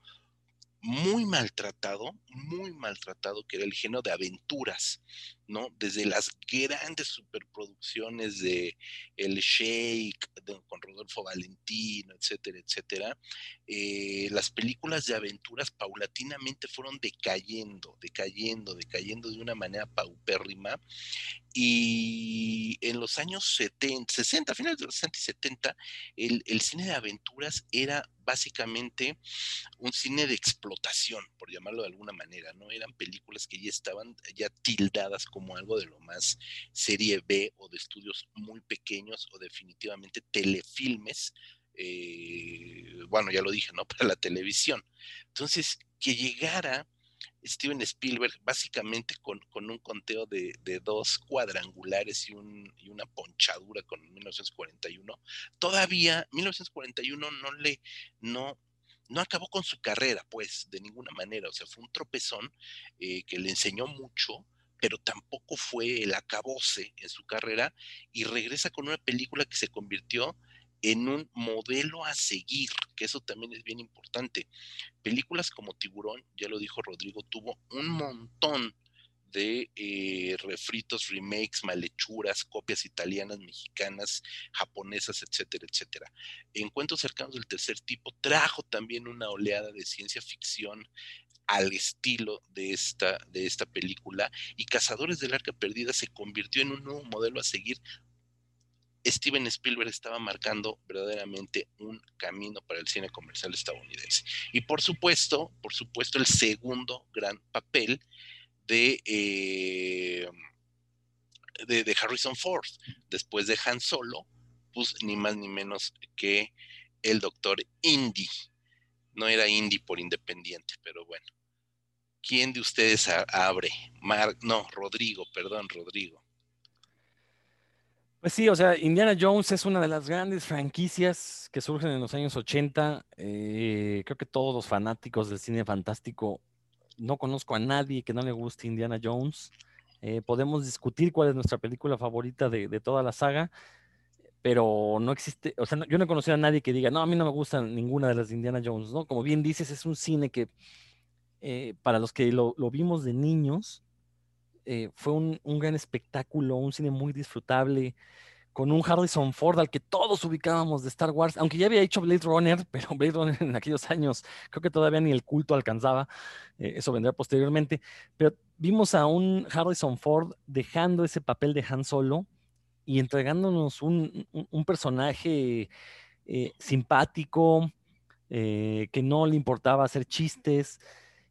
muy maltratado, muy maltratado, que era el género de aventuras, ¿no? Desde las grandes superproducciones de El Shake, con Rodolfo Valentino, etcétera, etcétera, eh, las películas de aventuras paulatinamente fueron decayendo, decayendo, decayendo de una manera paupérrima. Y en los años 70, 60, finales de los 60 y 70, el, el cine de aventuras era básicamente un cine de explotación, por llamarlo de alguna manera, ¿no? Eran películas que ya estaban ya tildadas como algo de lo más serie B o de estudios muy pequeños o definitivamente telefilmes, eh, bueno, ya lo dije, ¿no? Para la televisión. Entonces, que llegara Steven Spielberg básicamente con, un conteo de, dos cuadrangulares y, un, y, una ponchadura con 1941. Todavía 1941 no le, no, no acabó con su carrera, pues, de ninguna manera. O sea, fue un tropezón eh, que le enseñó mucho, pero tampoco fue el acabose en su carrera y regresa con una película que se convirtió en un modelo a seguir, que eso también es bien importante. Películas como Tiburón, ya lo dijo Rodrigo, tuvo un montón de eh, refritos, remakes, malhechuras, copias italianas, mexicanas, japonesas, etcétera, etcétera. Encuentros cercanos del tercer tipo trajo también una oleada de ciencia ficción al estilo de esta, de esta película y Cazadores del Arca Perdida se convirtió en un nuevo modelo a seguir Steven Spielberg estaba marcando verdaderamente un camino para el cine comercial estadounidense. Y por supuesto, por supuesto, el segundo gran papel de, eh, de, Harrison Ford, después de Han Solo, pues ni más ni menos que el doctor Indy. No era Indy por independiente, pero bueno. ¿Quién de ustedes abre? Mar no, Rodrigo, perdón, Rodrigo. Pues sí, o sea, Indiana Jones es una de las grandes franquicias que surgen en los años 80. Eh, creo que todos los fanáticos del cine fantástico, no conozco a nadie que no le guste Indiana Jones. Eh, podemos discutir cuál es nuestra película favorita de, toda la saga, pero no existe, o sea, yo no he conocido a nadie que diga, no, a mí no me gusta ninguna de las de Indiana Jones, ¿no? Como bien dices, es un cine que eh, para los que lo, vimos de niños, eh, fue un, gran espectáculo, un cine muy disfrutable, con un Harrison Ford al que todos ubicábamos de Star Wars, aunque ya había hecho Blade Runner, pero Blade Runner en aquellos años creo que todavía ni el culto alcanzaba, eh, eso vendrá posteriormente, pero vimos a un Harrison Ford dejando ese papel de Han Solo y entregándonos un, personaje eh, simpático, que no le importaba hacer chistes,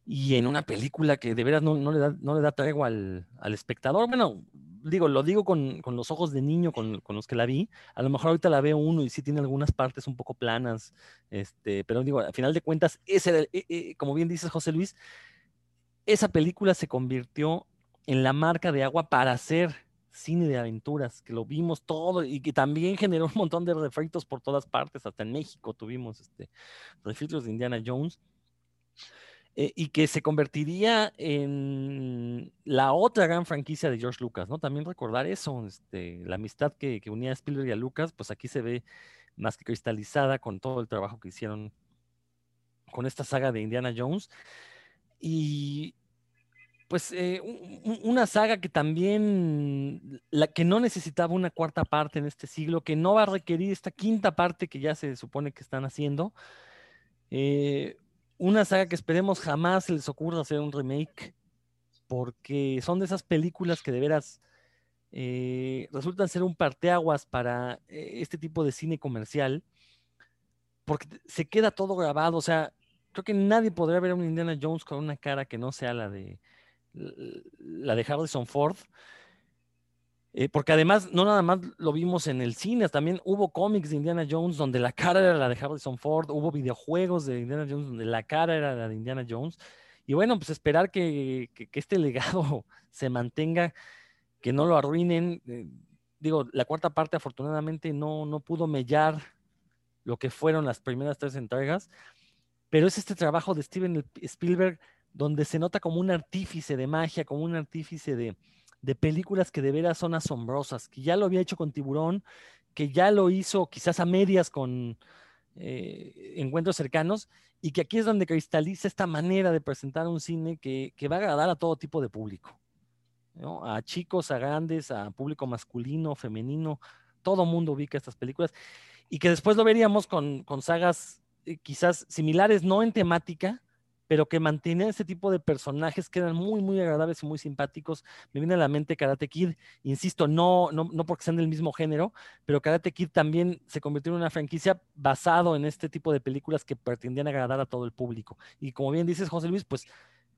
y en una película que de veras no, le, da, no le da tregua al, espectador. Bueno, digo, lo digo con, los ojos de niño con, los que la vi. A lo mejor ahorita la veo uno y sí tiene algunas partes un poco planas, este, pero digo, al final de cuentas, ese, eh, eh, como bien dices José Luis, esa película se convirtió en la marca de agua para hacer cine de aventuras, que lo vimos todo y que también generó un montón de refritos por todas partes, hasta en México tuvimos este, refritos de Indiana Jones. Eh, y que se convertiría en la otra gran franquicia de George Lucas, ¿no? También recordar eso, este, la amistad que, unía a Spielberg y a Lucas, pues aquí se ve más que cristalizada con todo el trabajo que hicieron con esta saga de Indiana Jones. Y pues eh, una saga que también, la que no necesitaba una cuarta parte en este siglo, que no va a requerir esta quinta parte que ya se supone que están haciendo. Eh, una saga que esperemos jamás se les ocurra hacer un remake, porque son de esas películas que de veras eh, resultan ser un parteaguas para eh, este tipo de cine comercial, porque se queda todo grabado, o sea, creo que nadie podría ver a un Indiana Jones con una cara que no sea la de la de Harrison Ford. Eh, porque además, no nada más lo vimos en el cine, también hubo cómics de Indiana Jones donde la cara era la de Harrison Ford, hubo videojuegos de Indiana Jones donde la cara era la de Indiana Jones. Y bueno, pues esperar que, este legado se mantenga, que no lo arruinen. Eh, digo, la cuarta parte afortunadamente no, no pudo mellar lo que fueron las primeras tres entregas, pero es este trabajo de Steven Spielberg donde se nota como un artífice de magia, como un artífice de, de películas que de veras son asombrosas, que ya lo había hecho con Tiburón, que ya lo hizo quizás a medias con eh, encuentros cercanos, y que aquí es donde cristaliza esta manera de presentar un cine que, va a agradar a todo tipo de público, a chicos, a grandes, a público masculino, femenino, todo mundo ubica estas películas, y que después lo veríamos con, con sagas eh, quizás similares, no en temática, pero que mantiene ese tipo de personajes que eran muy, muy agradables y muy simpáticos. Me viene a la mente Karate Kid, insisto, no, no, no porque sean del mismo género, pero Karate Kid también se convirtió en una franquicia basado en este tipo de películas que pretendían agradar a todo el público. Y como bien dices, José Luis, pues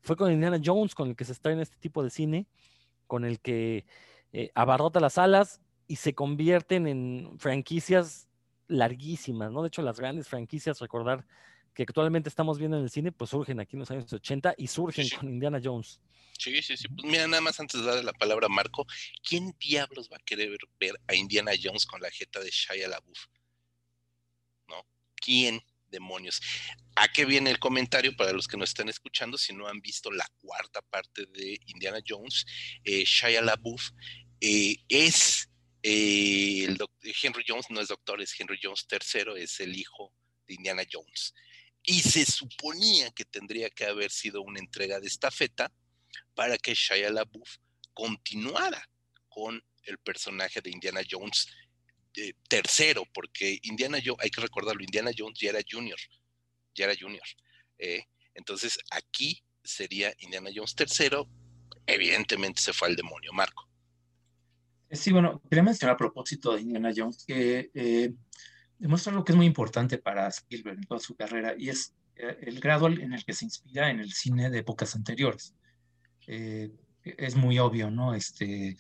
fue con Indiana Jones con el que se está en este tipo de cine, con el que eh, abarrota las alas y se convierten en franquicias larguísimas, ¿no? De hecho, las grandes franquicias, recordar que actualmente estamos viendo en el cine, pues surgen aquí en los años 80 y surgen con Indiana Jones. Sí, sí, sí. Pues mira, nada más antes de darle la palabra a Marco, ¿quién diablos va a querer ver a Indiana Jones con la jeta de Shia LaBeouf? ¿No? ¿Quién? demonios. ¿A qué viene el comentario para los que nos están escuchando? Si no han visto la cuarta parte de Indiana Jones, eh, Shia LaBeouf eh, es eh, el Henry Jones, no es doctor, es Henry Jones III, es el hijo de Indiana Jones. Y se suponía que tendría que haber sido una entrega de estafeta para que Shia LaBeouf continuara con el personaje de Indiana Jones eh, tercero, porque Indiana Jones, hay que recordarlo, Indiana Jones ya era junior, ya era junior. Eh, entonces aquí sería Indiana Jones tercero, evidentemente se fue al demonio, Marco. Sí, bueno, quería mencionar a propósito de Indiana Jones que eh, demuestra lo que es muy importante para Spielberg en toda su carrera y es el grado en el que se inspira en el cine de épocas anteriores. es muy obvio, ¿no? Este,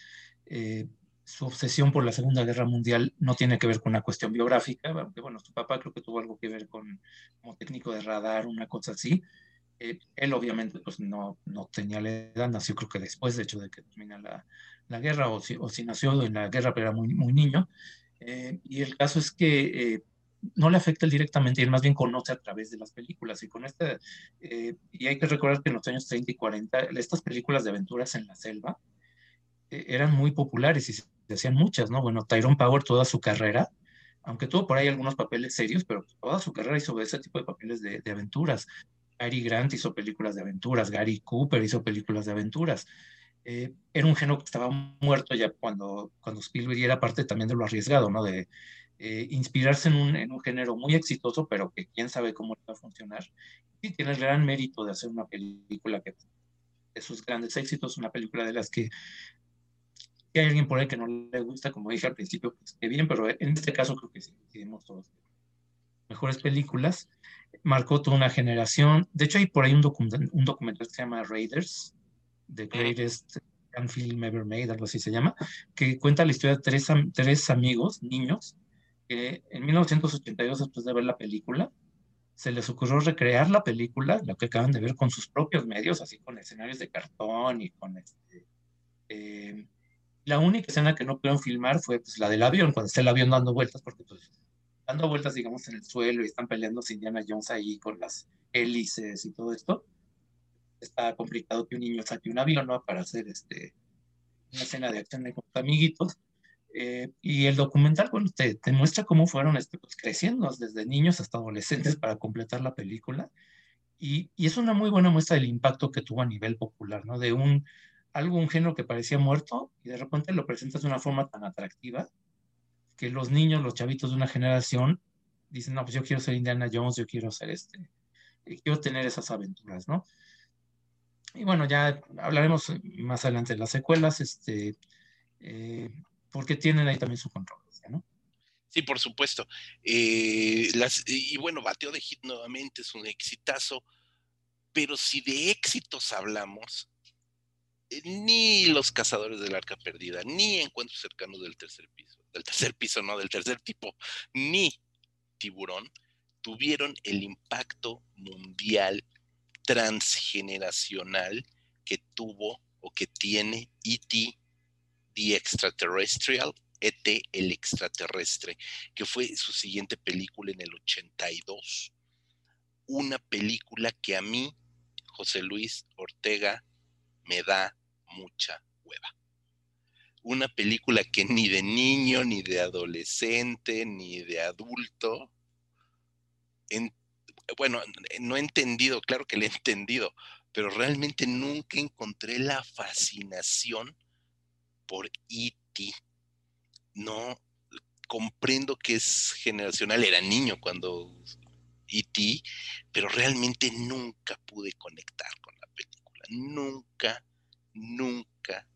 su obsesión por la Segunda Guerra Mundial no tiene que ver con una cuestión biográfica, aunque bueno, su papá creo que tuvo algo que ver con como técnico de radar, una cosa así. Eh, él obviamente pues no, no tenía la edad, nació creo que después, de hecho, de que termina la, la guerra, o si, o si, nació en la guerra, pero era muy, muy niño. Eh, y el caso es que eh, no le afecta directamente, él más bien conoce a través de las películas. Y con este, y hay que recordar que en los años 30 y 40, estas películas de aventuras en la selva, eran muy populares y se hacían muchas, ¿no? Bueno, Tyrone Power toda su carrera, aunque tuvo por ahí algunos papeles serios, pero toda su carrera hizo ese tipo de papeles de, aventuras. Gary Grant hizo películas de aventuras, Gary Cooper hizo películas de aventuras. Eh, era un género que estaba muerto ya cuando, cuando Spielberg era parte también de lo arriesgado, ¿no? De eh, inspirarse en un, en un, género muy exitoso, pero que quién sabe cómo va a funcionar. Y tiene el gran mérito de hacer una película que de sus grandes éxitos, una película de las que hay alguien por ahí que no le gusta, como dije al principio, pues que bien, pero en este caso creo que sí, tenemos todos mejores películas. Marcó toda una generación. De hecho, hay por ahí un, documental, un documental que se llama Raiders, The Greatest Film Ever Made, algo así se llama, que cuenta la historia de tres, tres amigos, niños, que en 1982, después de ver la película, se les ocurrió recrear la película, lo que acaban de ver, con sus propios medios, así con escenarios de cartón y con este, eh, la única escena que no pudieron filmar fue pues, la del avión, cuando está el avión dando vueltas, porque pues, dando vueltas, digamos, en el suelo y están peleando Indiana Jones ahí con las hélices y todo esto. Está complicado que un niño saque un avión, ¿no? Para hacer este, una escena de acción con sus amiguitos. Eh, y el documental, bueno, te, te muestra cómo fueron este, pues, creciendo desde niños hasta adolescentes para completar la película. Y, y, es una muy buena muestra del impacto que tuvo a nivel popular, ¿no? De un algo, un género que parecía muerto, y de repente lo presentas de una forma tan atractiva que los niños, los chavitos de una generación, dicen, no, pues yo quiero ser Indiana Jones, yo quiero ser este, quiero tener esas aventuras, ¿no? Y bueno, ya hablaremos más adelante de las secuelas, este, eh, porque tienen ahí también su controversia, ¿no? Sí, por supuesto. Eh, las, y bueno, Bateo de Hit nuevamente es un exitazo, pero si de éxitos hablamos, ni los cazadores del arca perdida, ni encuentros cercanos del tercer piso, del tercer piso, no, del tercer tipo, ni tiburón, tuvieron el impacto mundial transgeneracional que tuvo o que tiene E.T. The Extraterrestrial, ET el extraterrestre, que fue su siguiente película en el 82. Una película que a mí, José Luis Ortega, me da mucha hueva. Una película que ni de niño, ni de adolescente, ni de adulto, bueno, no he entendido, claro que le he entendido, pero realmente nunca encontré la fascinación por E.T. No comprendo que es generacional, era niño cuando E.T., pero realmente nunca pude conectar con la película, nunca nunca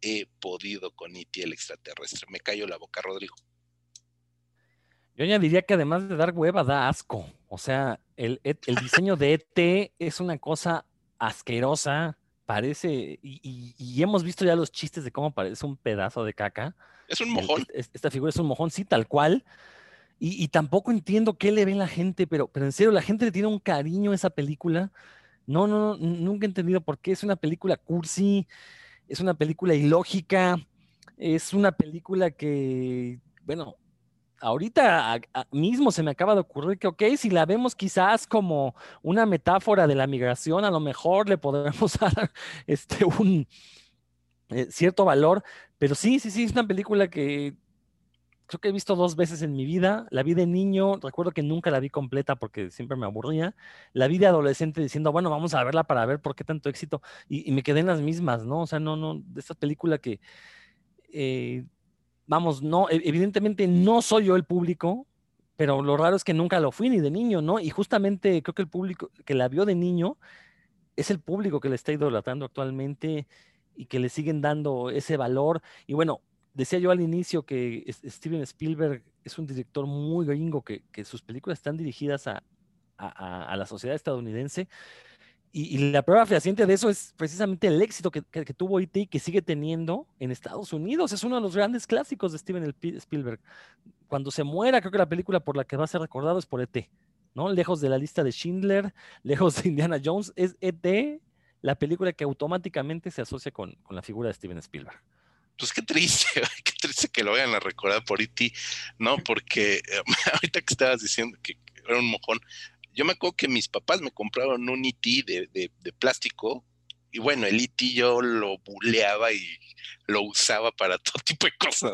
he podido con E.T. el extraterrestre. Me callo la boca, Rodrigo. Yo añadiría que además de dar hueva, da asco. O sea, el, diseño de ET es una cosa asquerosa. Parece, y, hemos visto ya los chistes de cómo parece un pedazo de caca. Es un mojón. esta figura es un mojón, sí, tal cual. Y, tampoco entiendo qué le ve la gente, pero, pero en serio, la gente le tiene un cariño a esa película no, no, nunca he entendido por qué es una película cursi, es una película ilógica, es una película que, bueno, ahorita mismo se me acaba de ocurrir que, ok, si la vemos quizás como una metáfora de la migración, a lo mejor le podremos dar este, un eh, cierto valor, pero sí, sí, sí, es una película que creo que he visto dos veces en mi vida. La vi de niño, recuerdo que nunca la vi completa porque siempre me aburría. La vi de adolescente diciendo, bueno, vamos a verla para ver por qué tanto éxito. Y, me quedé en las mismas, ¿no? O sea, no, no, de esta película que, eh, vamos, no, e, evidentemente no soy yo el público, pero lo raro es que nunca lo fui ni de niño, ¿no? Y justamente creo que el público que la vio de niño es el público que le está idolatrando actualmente y que le siguen dando ese valor. Y bueno, decía yo al inicio que Steven Spielberg es un director muy gringo, que, sus películas están dirigidas a, la sociedad estadounidense. Y, la prueba fehaciente de eso es precisamente el éxito que, tuvo E.T. y que sigue teniendo en Estados Unidos. Es uno de los grandes clásicos de Steven Spielberg. Cuando se muera, creo que la película por la que va a ser recordado es por E.T. ¿no? Lejos de la lista de Schindler, lejos de Indiana Jones, es E.T. la película que automáticamente se asocia con, con la figura de Steven Spielberg pues qué triste, qué triste que lo vayan a recordar por E.T., ¿no? Porque eh, ahorita que estabas diciendo que era un mojón, yo me acuerdo que mis papás me compraron un E.T. De, de, plástico y bueno, el E.T. yo lo buleaba y lo usaba para todo tipo de cosas.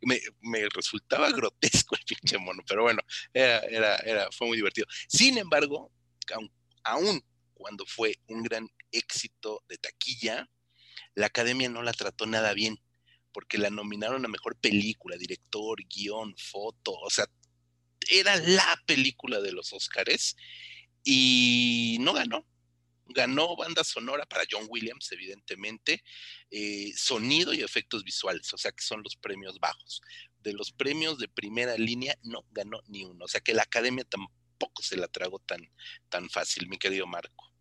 Me, resultaba grotesco el pinche mono, pero bueno, era, era, era, fue muy divertido. Sin embargo, aun, aún cuando fue un gran éxito de taquilla, la academia no la trató nada bien porque la nominaron a mejor película, director, guion, foto, o sea, era la película de los Óscares y no ganó. Ganó banda sonora para John Williams, evidentemente, eh, sonido y efectos visuales, o sea que son los premios bajos. De los premios de primera línea no ganó ni uno, o sea que la academia tampoco se la tragó tan, tan fácil, mi querido Marco.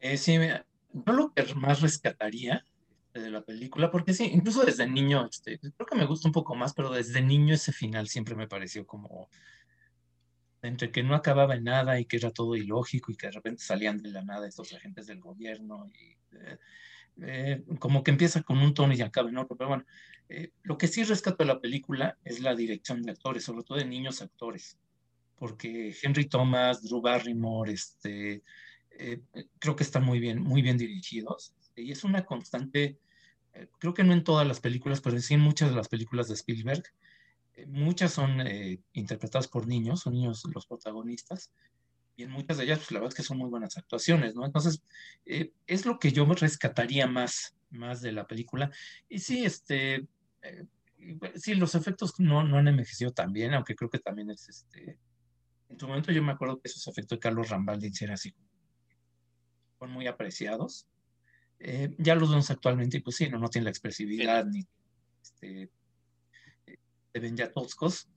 Eh, sí, yo lo que más rescataría de la película, porque sí, incluso desde niño, este, creo que me gusta un poco más, pero desde niño ese final siempre me pareció como entre que no acababa en nada y que era todo ilógico y que de repente salían de la nada estos agentes del gobierno y eh, eh, como que empieza con un tono y acaba en otro, pero bueno, eh, lo que sí rescato de la película es la dirección de actores, sobre todo de niños actores, porque Henry Thomas, Drew Barrymore, este, creo que están muy bien, muy bien dirigidos y es una constante eh, creo que no en todas las películas, pero sí en muchas de las películas de Spielberg. Eh, muchas son eh, interpretadas por niños, son niños los protagonistas, y en muchas de ellas, pues la verdad es que son muy buenas actuaciones, ¿no? Entonces, es lo que yo rescataría más, más de la película. Y sí, este, sí, los efectos no, no han envejecido tan bien, aunque creo que también es, este, en su momento yo me acuerdo que esos efectos de Carlos Rambaldi eran así, fueron muy apreciados. Eh, ya los vemos actualmente, pues sí, no, no tienen la expresividad ni este, ya toscos.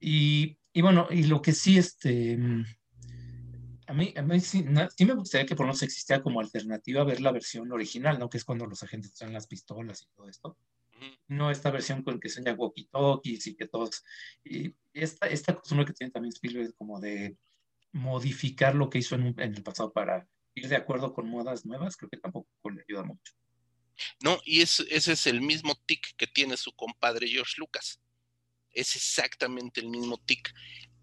Y, y, bueno, y lo que sí, este, mm, a mí, a mí sí, me gustaría que por lo menos existiera como alternativa ver la versión original, ¿no? Que es cuando los agentes traen las pistolas y todo esto. No esta versión con que se llama walkie-talkies y que todos. Y esta, esta costumbre que tiene también Spielberg como de modificar lo que hizo en, en el pasado para ir de acuerdo con modas nuevas, creo que tampoco le ayuda mucho. No, y ese es el mismo tic que tiene su compadre George Lucas. Es exactamente el mismo tic.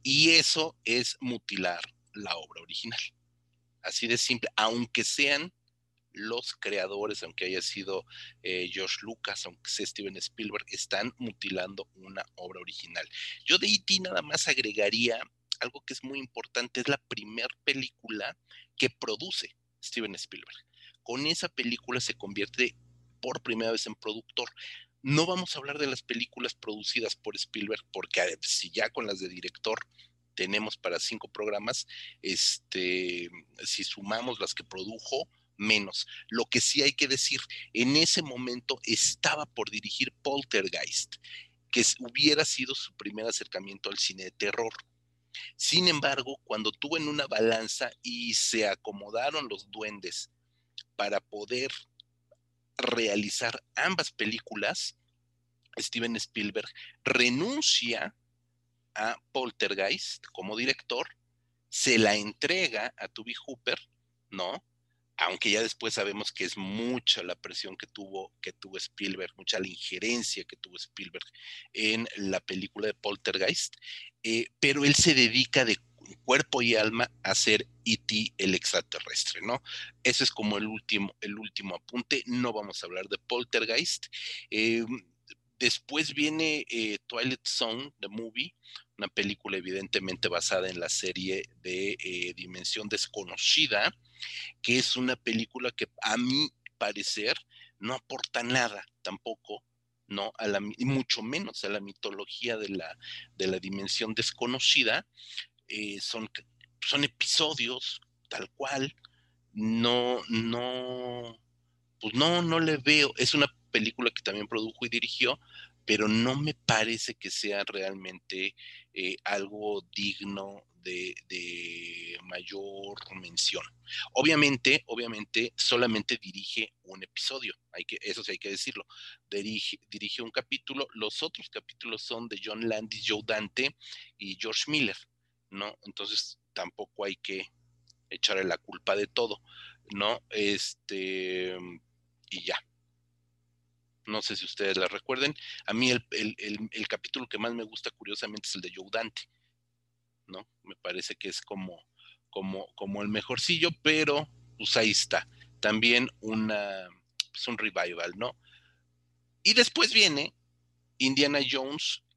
Y eso es mutilar la obra original. Así de simple, aunque sean los creadores, aunque haya sido eh, George Lucas, aunque sea Steven Spielberg, están mutilando una obra original. Yo de E.T. nada más agregaría algo que es muy importante, es la primera película que produce Steven Spielberg. Con esa película se convierte por primera vez en productor. No vamos a hablar de las películas producidas por Spielberg, porque si ya con las de director tenemos para cinco programas, este, si sumamos las que produjo, menos. Lo que sí hay que decir, en ese momento estaba por dirigir Poltergeist, que hubiera sido su primer acercamiento al cine de terror. Sin embargo, cuando tuvo en una balanza y se acomodaron los duendes para poder realizar ambas películas, Steven Spielberg renuncia a Poltergeist como director, se la entrega a Toby Hooper, ¿no? aunque ya después sabemos que es mucha la presión que tuvo, que tuvo Spielberg, mucha la injerencia que tuvo Spielberg en la película de Poltergeist, eh, pero él se dedica de cuerpo y alma a ser E.T. el extraterrestre, ¿no? Ese es como el último, el último apunte. No vamos a hablar de Poltergeist. Eh, después viene eh, Twilight Zone, The Movie, una película evidentemente basada en la serie de eh, Dimensión Desconocida, que es una película que a mi parecer no aporta nada tampoco ¿no? A la, mucho menos a la mitología de la, de la dimensión desconocida, eh, son, son episodios tal cual, no, no, pues no, no le veo, es una película que también produjo y dirigió, pero no me parece que sea realmente eh, algo digno de, mayor mención. Obviamente, obviamente, solamente dirige un episodio, hay que, eso sí hay que decirlo. Dirige, dirige un capítulo, los otros capítulos son de John Landis, Joe Dante y George Miller. ¿No? Entonces tampoco hay que echarle la culpa de todo, ¿no? Este, y ya. No sé si ustedes la recuerden. A mí el, el, capítulo que más me gusta, curiosamente, es el de Joe Dante, ¿no? Me parece que es como, como, como el mejorcillo, pero pues ahí está. También una, pues un revival, ¿no? Y después viene Indiana Jones el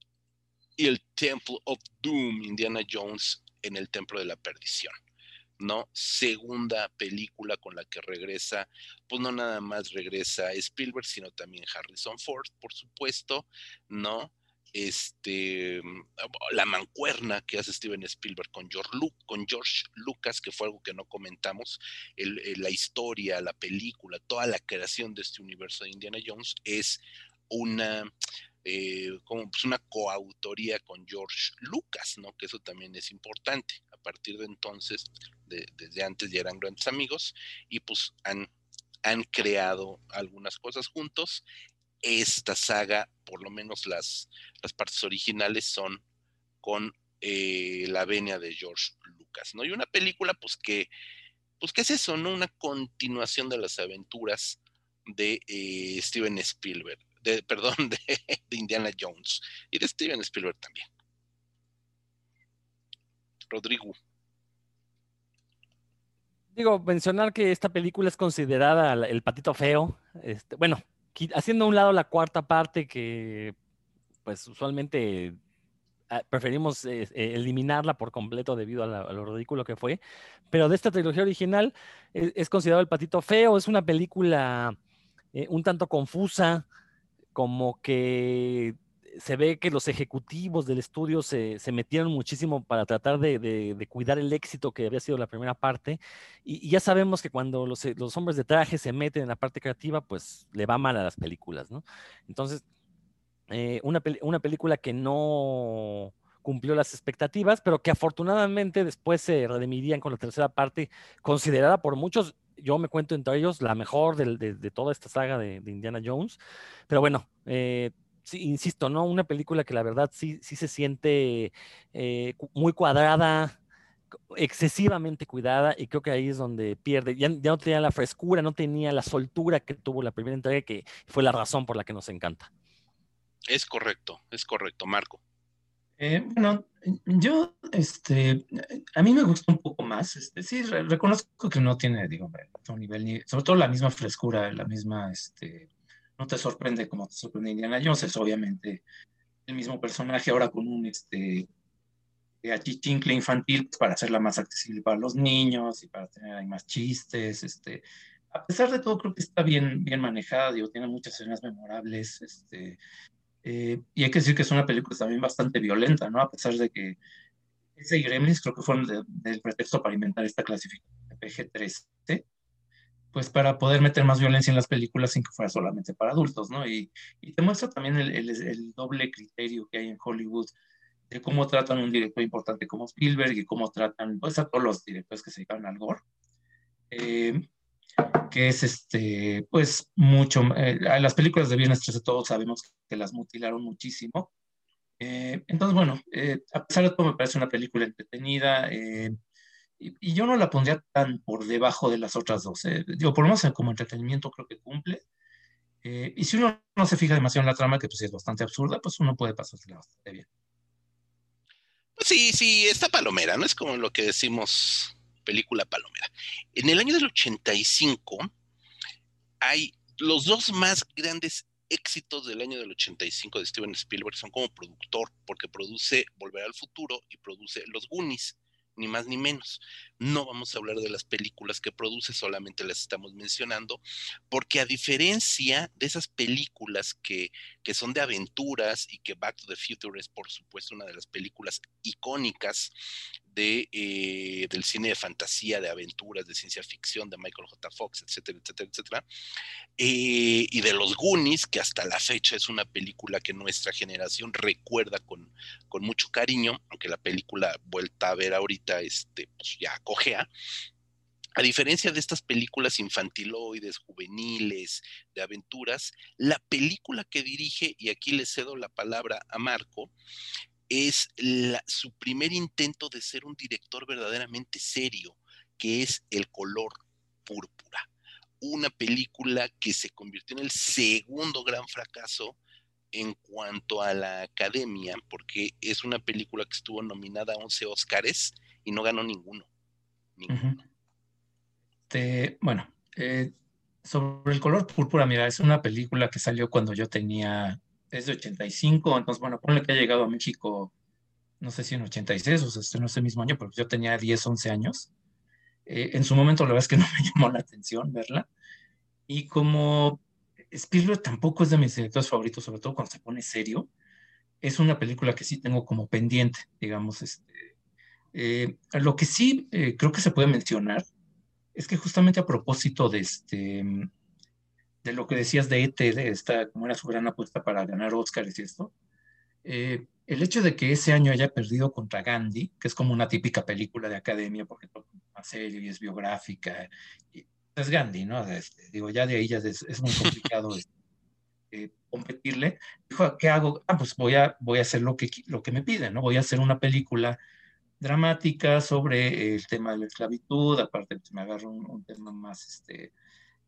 Temple of Doom, Indiana Jones en el Templo de la Perdición. ¿no? Segunda película con la que regresa, pues no nada más regresa Spielberg, sino también Harrison Ford, por supuesto, ¿no? Este, la mancuerna que hace Steven Spielberg con George, con George Lucas, que fue algo que no comentamos, la historia, la película, toda la creación de este universo de Indiana Jones es una eh, como pues una coautoría con George Lucas, ¿no? Que eso también es importante. A partir de entonces, desde antes ya eran grandes amigos y pues han, han creado algunas cosas juntos. Esta saga, por lo menos las, las partes originales, son con eh, la venia de George Lucas, ¿no? Y una película, pues que, pues que es eso, ¿no? Una continuación de las aventuras de eh, Steven Spielberg de, perdón, de, Indiana Jones y de Steven Spielberg también. Rodrigo. Digo, mencionar que esta película es considerada el patito feo. Este, bueno, haciendo a un lado la cuarta parte que pues usualmente ah, preferimos eh, eh, eliminarla por completo debido a, lo ridículo que fue, pero de esta trilogía original es, considerado el patito feo, es una película eh, un tanto confusa, como que se ve que los ejecutivos del estudio se, metieron muchísimo para tratar de, cuidar el éxito que había sido la primera parte. Y, ya sabemos que cuando los, hombres de traje se meten en la parte creativa, pues le va mal a las películas, ¿no? Entonces, eh, una, una película que no cumplió las expectativas, pero que afortunadamente después se redimirían con la tercera parte, considerada por muchos yo me cuento entre ellos la mejor de, toda esta saga de, Indiana Jones. Pero bueno, eh, insisto, ¿no? Una película que la verdad sí, sí se siente eh, muy cuadrada, excesivamente cuidada y creo que ahí es donde pierde. Ya, no tenía la frescura, no tenía la soltura que tuvo la primera entrega, que fue la razón por la que nos encanta. Es correcto, es correcto, Marco. Eh, bueno, yo, este, a mí me gusta un poco más. Este, sí, reconozco que no tiene, digo, un nivel, ni, sobre todo la misma frescura, la misma, este, no te sorprende como te sorprende Indiana Jones, es obviamente el mismo personaje ahora con un, este, achichincle infantil para hacerla más accesible para los niños y para tener ahí más chistes, este, a pesar de todo creo que está bien, bien manejada, digo, tiene muchas escenas memorables, este, eh, y hay que decir que es una película también bastante violenta, ¿no? A pesar de que ese y Gremlins creo que fueron del pretexto para inventar esta clasificación de PG-13, pues para poder meter más violencia en las películas sin que fuera solamente para adultos, ¿no? Y, y te muestra también el, el, doble criterio que hay en Hollywood de cómo tratan un director importante como Spielberg y cómo tratan pues, a todos los directores que se dedican al gore. Eh, que es este, pues mucho, eh, las películas de Viernes 13 todos sabemos que las mutilaron muchísimo. Eh, entonces, bueno, eh, a pesar de todo me parece una película entretenida y yo no la pondría tan por debajo de las otras dos. Digo, por lo menos como entretenimiento creo que cumple. Y si uno no se fija demasiado en la trama, que pues es bastante absurda, pues uno puede pasársela bastante bien. Sí, sí, está palomera, ¿no? Es como lo que decimos película palomera. En el año del 85 hay los dos más grandes éxitos del año del 85 de Steven Spielberg son como productor, porque produce Volver al Futuro y produce Los Goonies ni más ni menos. No vamos a hablar de las películas que produce, solamente las estamos mencionando, porque a diferencia de esas películas que, que son de aventuras y que Back to the Future es por supuesto una de las películas icónicas de, eh, del cine de fantasía, de aventuras, de ciencia ficción, de Michael J. Fox, etcétera, etcétera, etcétera. Eh, y de los Goonies, que hasta la fecha es una película que nuestra generación recuerda con, con mucho cariño, aunque la película vuelta a ver ahorita este, pues ya A diferencia de estas películas infantiloides, juveniles, de aventuras, la película que dirige, y aquí le cedo la palabra a Marco, es su primer intento de ser un director verdaderamente serio, que es El color púrpura. Una película que se convirtió en el segundo gran fracaso en cuanto a la academia, porque es una película que estuvo nominada a 11 Oscars y no ganó ninguno. Bueno, eh, sobre el color púrpura, mira, es una película que salió cuando yo tenía es de 85, entonces, bueno, ponle que ha llegado a México, no sé si en 86 o sea, no ese mismo año, porque yo tenía 10, 11 años. Eh, en su momento, la verdad es que no me llamó la atención verla. Y como Spielberg tampoco es de mis directores favoritos, sobre todo cuando se pone serio, es una película que sí tengo como pendiente, digamos. Este, eh, lo que sí eh, creo que se puede mencionar es que justamente a propósito de este de lo que decías de ET, de esta, como era su gran apuesta para ganar Oscars y esto, eh, el hecho de que ese año haya perdido contra Gandhi, que es como una típica película de academia, porque es más serio y es biográfica, y es Gandhi, ¿no? Este, digo, ya de ahí ya es, muy complicado este, eh, competirle. Dijo, ¿qué hago? Ah, pues voy a, voy a hacer lo que, lo que me piden, ¿no? Voy a hacer una película dramática sobre el tema de la esclavitud, aparte pues, me agarro un, tema más, este,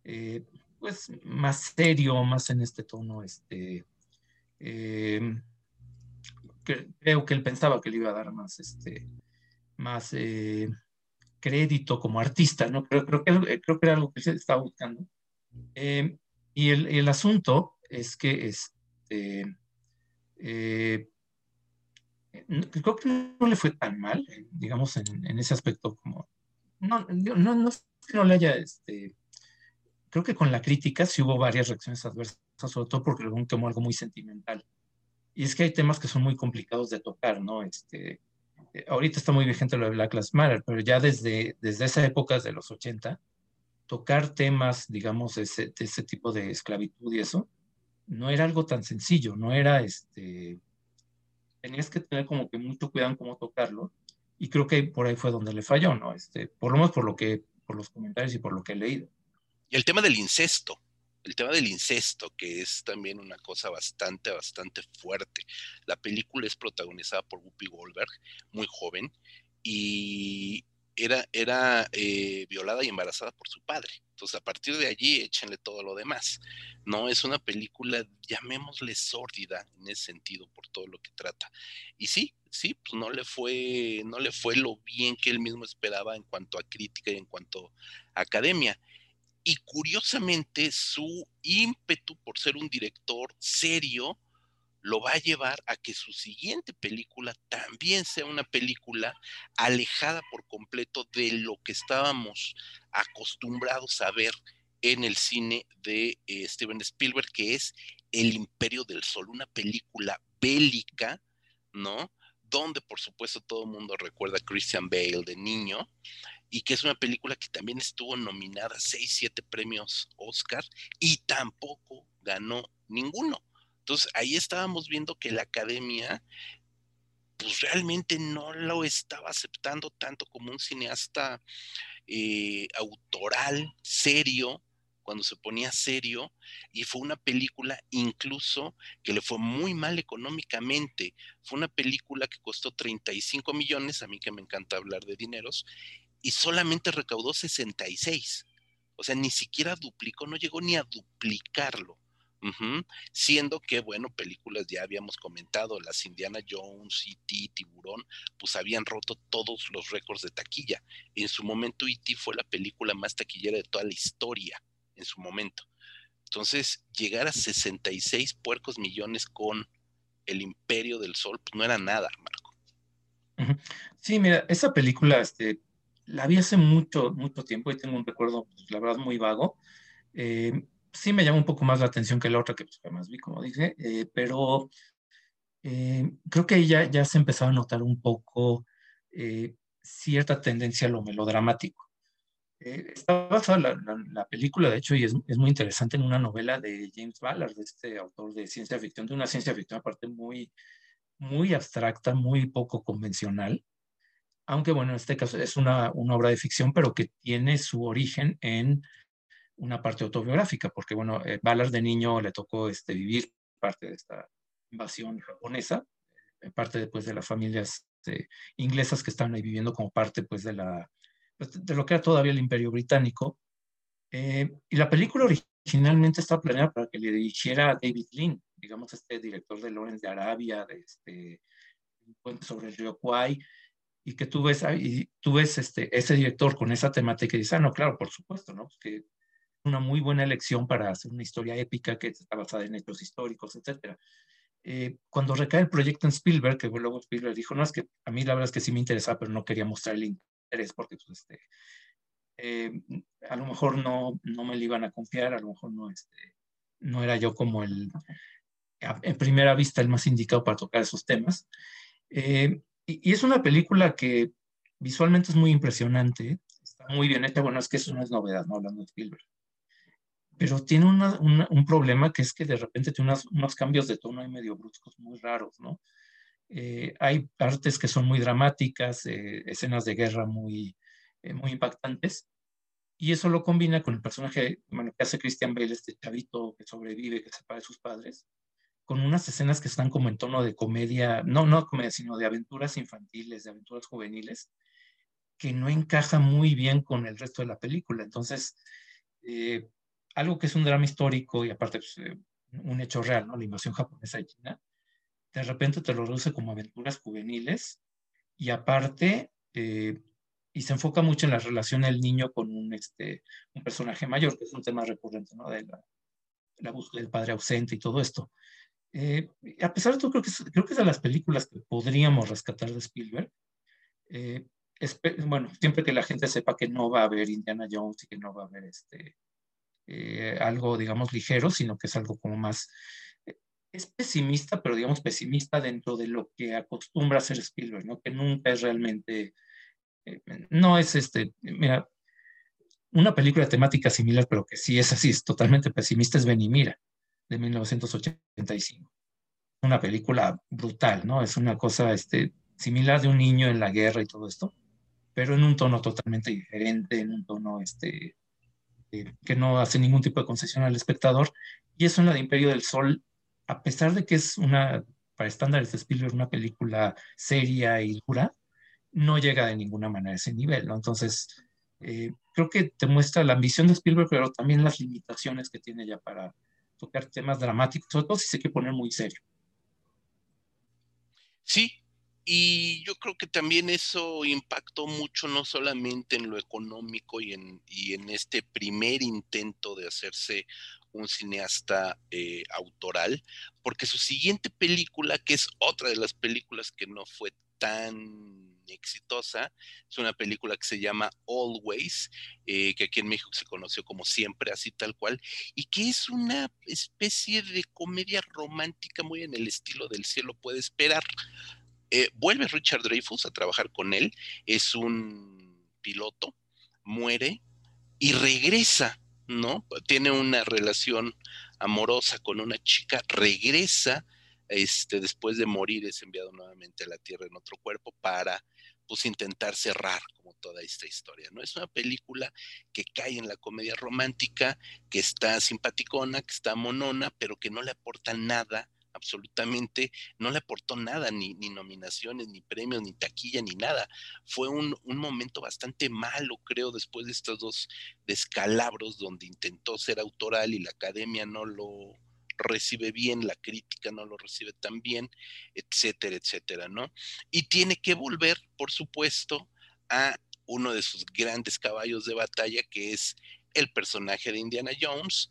eh, pues más serio, más en este tono, este, em, creo que él pensaba que le iba a dar más, este, más eh, crédito como artista, ¿no? Creo, creo, que, creo que era algo que se estaba buscando. Em, y el, el, asunto es que, este, eh, creo que no le fue tan mal, digamos, en, en ese aspecto como, no, no, no, no, le haya, este, creo que con la crítica sí hubo varias reacciones adversas, sobre todo porque lo tomó algo muy sentimental. Y es que hay temas que son muy complicados de tocar, ¿no? Este, eh, ahorita está muy vigente lo de Black Lives Matter, pero ya desde, desde esa época, de los 80, tocar temas, digamos, de ese, de ese tipo de esclavitud y eso, no era algo tan sencillo, no era, este, tenías que tener como que mucho cuidado en cómo tocarlo, y creo que por ahí fue donde le falló, ¿no? Este, por lo menos por lo que, por los comentarios y por lo que he leído. Y el tema del incesto, el tema del incesto, que es también una cosa bastante, bastante fuerte. La película es protagonizada por Whoopi Goldberg, muy joven, y era, era eh, violada y embarazada por su padre. Entonces, a partir de allí, échenle todo lo demás. No es una película, llamémosle sórdida en ese sentido, por todo lo que trata. Y sí, sí, pues no le fue, no le fue lo bien que él mismo esperaba en cuanto a crítica y en cuanto a academia y curiosamente su ímpetu por ser un director serio lo va a llevar a que su siguiente película también sea una película alejada por completo de lo que estábamos acostumbrados a ver en el cine de eh, Steven Spielberg, que es El Imperio del Sol, una película bélica, ¿no? Donde por supuesto todo el mundo recuerda a Christian Bale de niño, y que es una película que también estuvo nominada a 6, 7 premios Oscar y tampoco ganó ninguno. Entonces ahí estábamos viendo que la academia pues realmente no lo estaba aceptando tanto como un cineasta eh, autoral, serio, cuando se ponía serio, y fue una película incluso que le fue muy mal económicamente. Fue una película que costó 35 millones, a mí que me encanta hablar de dineros, y solamente recaudó 66. O sea, ni siquiera duplicó, no llegó ni a duplicarlo. Siendo que, bueno, películas ya habíamos comentado, las Indiana Jones, E.T., Tiburón, pues habían roto todos los récords de taquilla. En su momento, E.T. fue la película más taquillera de toda la historia, en su momento. Entonces, llegar a 66 puercos millones con el Imperio del Sol, pues no era nada, Marco. Sí, mira, esa película, este, la vi hace mucho, mucho tiempo y tengo un recuerdo, pues, la verdad, muy vago. Eh, sí me llama un poco más la atención que la otra que pues, además vi, como dije, eh, pero eh, creo que ya, ya se empezaba a notar un poco eh, cierta tendencia a lo melodramático. está basada la, la, película, de hecho, y es, es, muy interesante en una novela de James Ballard, este autor de ciencia ficción, de una ciencia ficción aparte muy, muy abstracta, muy poco convencional, aunque bueno, en este caso es una, una obra de ficción, pero que tiene su origen en una parte autobiográfica, porque bueno, eh, Ballard de niño le tocó este, vivir parte de esta invasión japonesa, eh, parte después de las familias este, inglesas que estaban ahí viviendo como parte pues de, la, pues, de lo que era todavía el imperio británico. Eh, y la película originalmente estaba planeada para que le dirigiera David Lean, digamos este director de Lawrence de Arabia, de este puente sobre el río Kwai, y que tú ves, y tú ves este, ese director con esa temática y dices, ah, no, claro, por supuesto, ¿no? Que una muy buena elección para hacer una historia épica que está basada en hechos históricos, etc. Eh, cuando recae el proyecto en Spielberg, que luego Spielberg dijo, no, es que a mí la verdad es que sí me interesaba, pero no quería mostrar el interés porque pues, este, eh, a lo mejor no, no me lo iban a confiar, a lo mejor no, este, no era yo como el, en primera vista, el más indicado para tocar esos temas. Eh, y, y, es una película que visualmente es muy impresionante, está muy bien hecha, bueno, es que eso no es novedad, ¿no? Hablando de Spielberg pero tiene un problema que es que de repente tiene unos cambios de tono medio bruscos muy raros, ¿no? Eh, hay partes que son muy dramáticas, eh, escenas de guerra muy, eh, muy impactantes, y eso lo combina con el personaje bueno, que hace Christian Bale, este chavito que sobrevive, que se separa de sus padres, con unas escenas que están como en tono de comedia, no, no comedia, sino de aventuras infantiles, de aventuras juveniles, que no encaja muy bien con el resto de la película. Entonces, algo que es un drama histórico y aparte pues, eh, un hecho real, ¿no? La invasión japonesa de China, de repente te lo reduce como aventuras juveniles y aparte, eh, y se enfoca mucho en la relación del niño con un, este, un personaje mayor, que es un tema recurrente, ¿no? De la, la búsqueda del padre ausente y todo esto. Eh, a pesar de todo, creo que, es, creo que es de las películas que podríamos rescatar de Spielberg. bueno, siempre que la gente sepa que no va a haber Indiana Jones y que no va a haber este, eh, algo, digamos, ligero, sino que es algo como más, eh, es pesimista, pero digamos pesimista dentro de lo que acostumbra hacer Spielberg, ¿no? Que nunca es realmente, eh, no es este, mira, una película temática similar, pero que sí es así, es totalmente pesimista, es Benimira, de 1985. Una película brutal, ¿no? Es una cosa este, similar de un niño en la guerra y todo esto, pero en un tono totalmente diferente, en un tono este, que no hace ningún tipo de concesión al espectador. Y eso en la de Imperio del Sol, a pesar de que es una, para estándares de Spielberg, una película seria y dura, no llega de ninguna manera a ese nivel, ¿no? Entonces, eh, creo que te muestra la ambición de Spielberg, pero también las limitaciones que tiene ya para tocar temas dramáticos, sobre todo si se quiere poner muy serio. Sí, y yo creo que también eso impactó mucho no solamente en lo económico y en, y en este primer intento de hacerse un cineasta eh, autoral, porque su siguiente película, que es otra de las películas que no fue tan exitosa, es una película que se llama Always, eh, que aquí en México se conoció como siempre, así tal cual, y que es una especie de comedia romántica muy en el estilo del cielo puede esperar. Eh, vuelve Richard Dreyfus a trabajar con él, es un piloto, muere y regresa, ¿no? Tiene una relación amorosa con una chica, regresa, este, después de morir es enviado nuevamente a la Tierra en otro cuerpo para pues intentar cerrar como toda esta historia, ¿no? Es una película que cae en la comedia romántica, que está simpaticona, que está monona, pero que no le aporta nada absolutamente, no le aportó nada, ni, ni nominaciones, ni premios, ni taquilla, ni nada. Fue un, un, momento bastante malo, creo, después de estos dos descalabros donde intentó ser autoral y la academia no lo recibe bien, la crítica no lo recibe tan bien, etcétera, etcétera, ¿no? Y tiene que volver, por supuesto, a uno de sus grandes caballos de batalla, que es el personaje de Indiana Jones,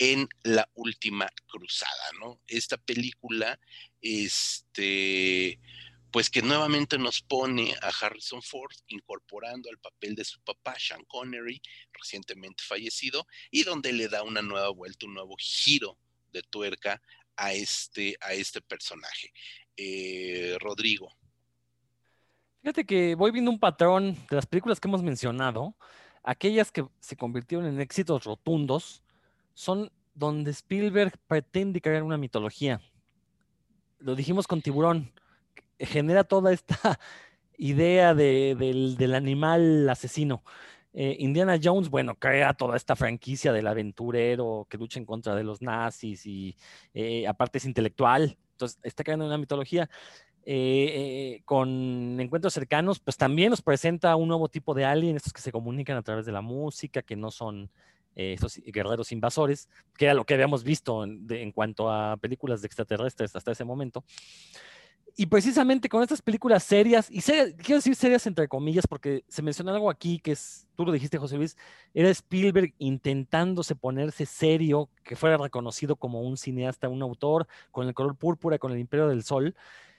en La Última Cruzada, ¿no? Esta película, este, pues que nuevamente nos pone a Harrison Ford incorporando al papel de su papá, Sean Connery, recientemente fallecido, y donde le da una nueva vuelta, un nuevo giro de tuerca a este, a este personaje. Eh, Rodrigo. Fíjate que voy viendo un patrón de las películas que hemos mencionado, aquellas que se convirtieron en éxitos rotundos, son donde Spielberg pretende crear una mitología. Lo dijimos con Tiburón, genera toda esta idea del, animal asesino. Eh, Indiana Jones, bueno, crea toda esta franquicia del aventurero que lucha en contra de los nazis y eh, aparte es intelectual, entonces está creando una mitología. Eh, con encuentros cercanos, pues también nos presenta un nuevo tipo de alien, estos que se comunican a través de la música, que no son eh, esos guerreros invasores, que era lo que habíamos visto en, cuanto a películas de extraterrestres hasta ese momento. Y precisamente con estas películas serias, y quiero decir serias entre comillas, porque se menciona algo aquí que es, tú lo dijiste, José Luis, era Spielberg intentándose ponerse serio, que fuera reconocido como un cineasta, un autor, con el color púrpura, con el imperio del sol,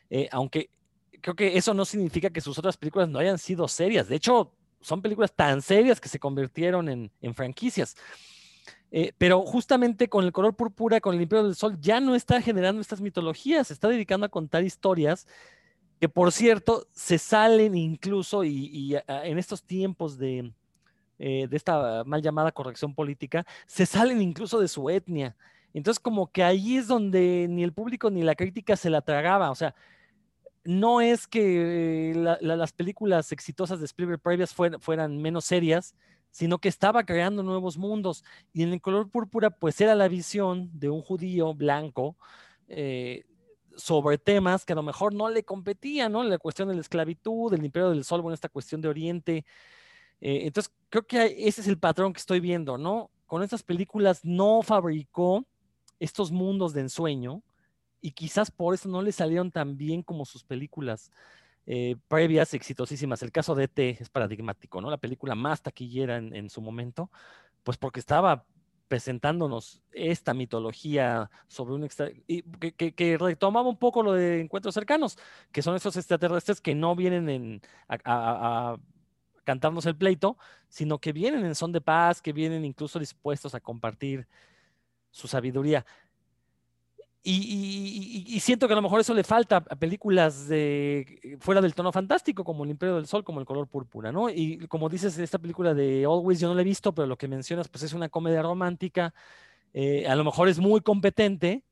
eh, aunque creo que eso no significa que sus otras películas no hayan sido serias. De hecho, son películas tan serias que se convirtieron en, franquicias. Eh, pero justamente con el color púrpura, con el Imperio del Sol, ya no está generando estas mitologías, está dedicando a contar historias que, por cierto, se salen incluso, y, en estos tiempos de, eh, de esta mal llamada corrección política, se salen incluso de su etnia. Entonces, como que ahí es donde ni el público ni la crítica se la tragaba. O sea, no es que las películas exitosas de Spielberg previas fueran, menos serias, sino que estaba creando nuevos mundos. Y en el color púrpura, pues era la visión de un judío blanco eh, sobre temas que a lo mejor no le competían, ¿no? La cuestión de la esclavitud, del imperio del sol, bueno, esta cuestión de Oriente. Eh, entonces, creo que ese es el patrón que estoy viendo, ¿no? Con estas películas no fabricó estos mundos de ensueño, y quizás por eso no le salieron tan bien como sus películas eh, previas exitosísimas. El caso de ET es paradigmático, ¿no? La película más taquillera en, su momento, pues porque estaba presentándonos esta mitología sobre un extra... Y que, retomaba un poco lo de encuentros cercanos, que son esos extraterrestres que no vienen en, a, a cantarnos el pleito, sino que vienen en son de paz, que vienen incluso dispuestos a compartir su sabiduría. Y, siento que a lo mejor eso le falta a películas de fuera del tono fantástico, como El Imperio del Sol, como El Color Púrpura, ¿no? Y como dices, esta película de Always yo no la he visto, pero lo que mencionas, pues es una comedia romántica, eh, a lo mejor es muy competente,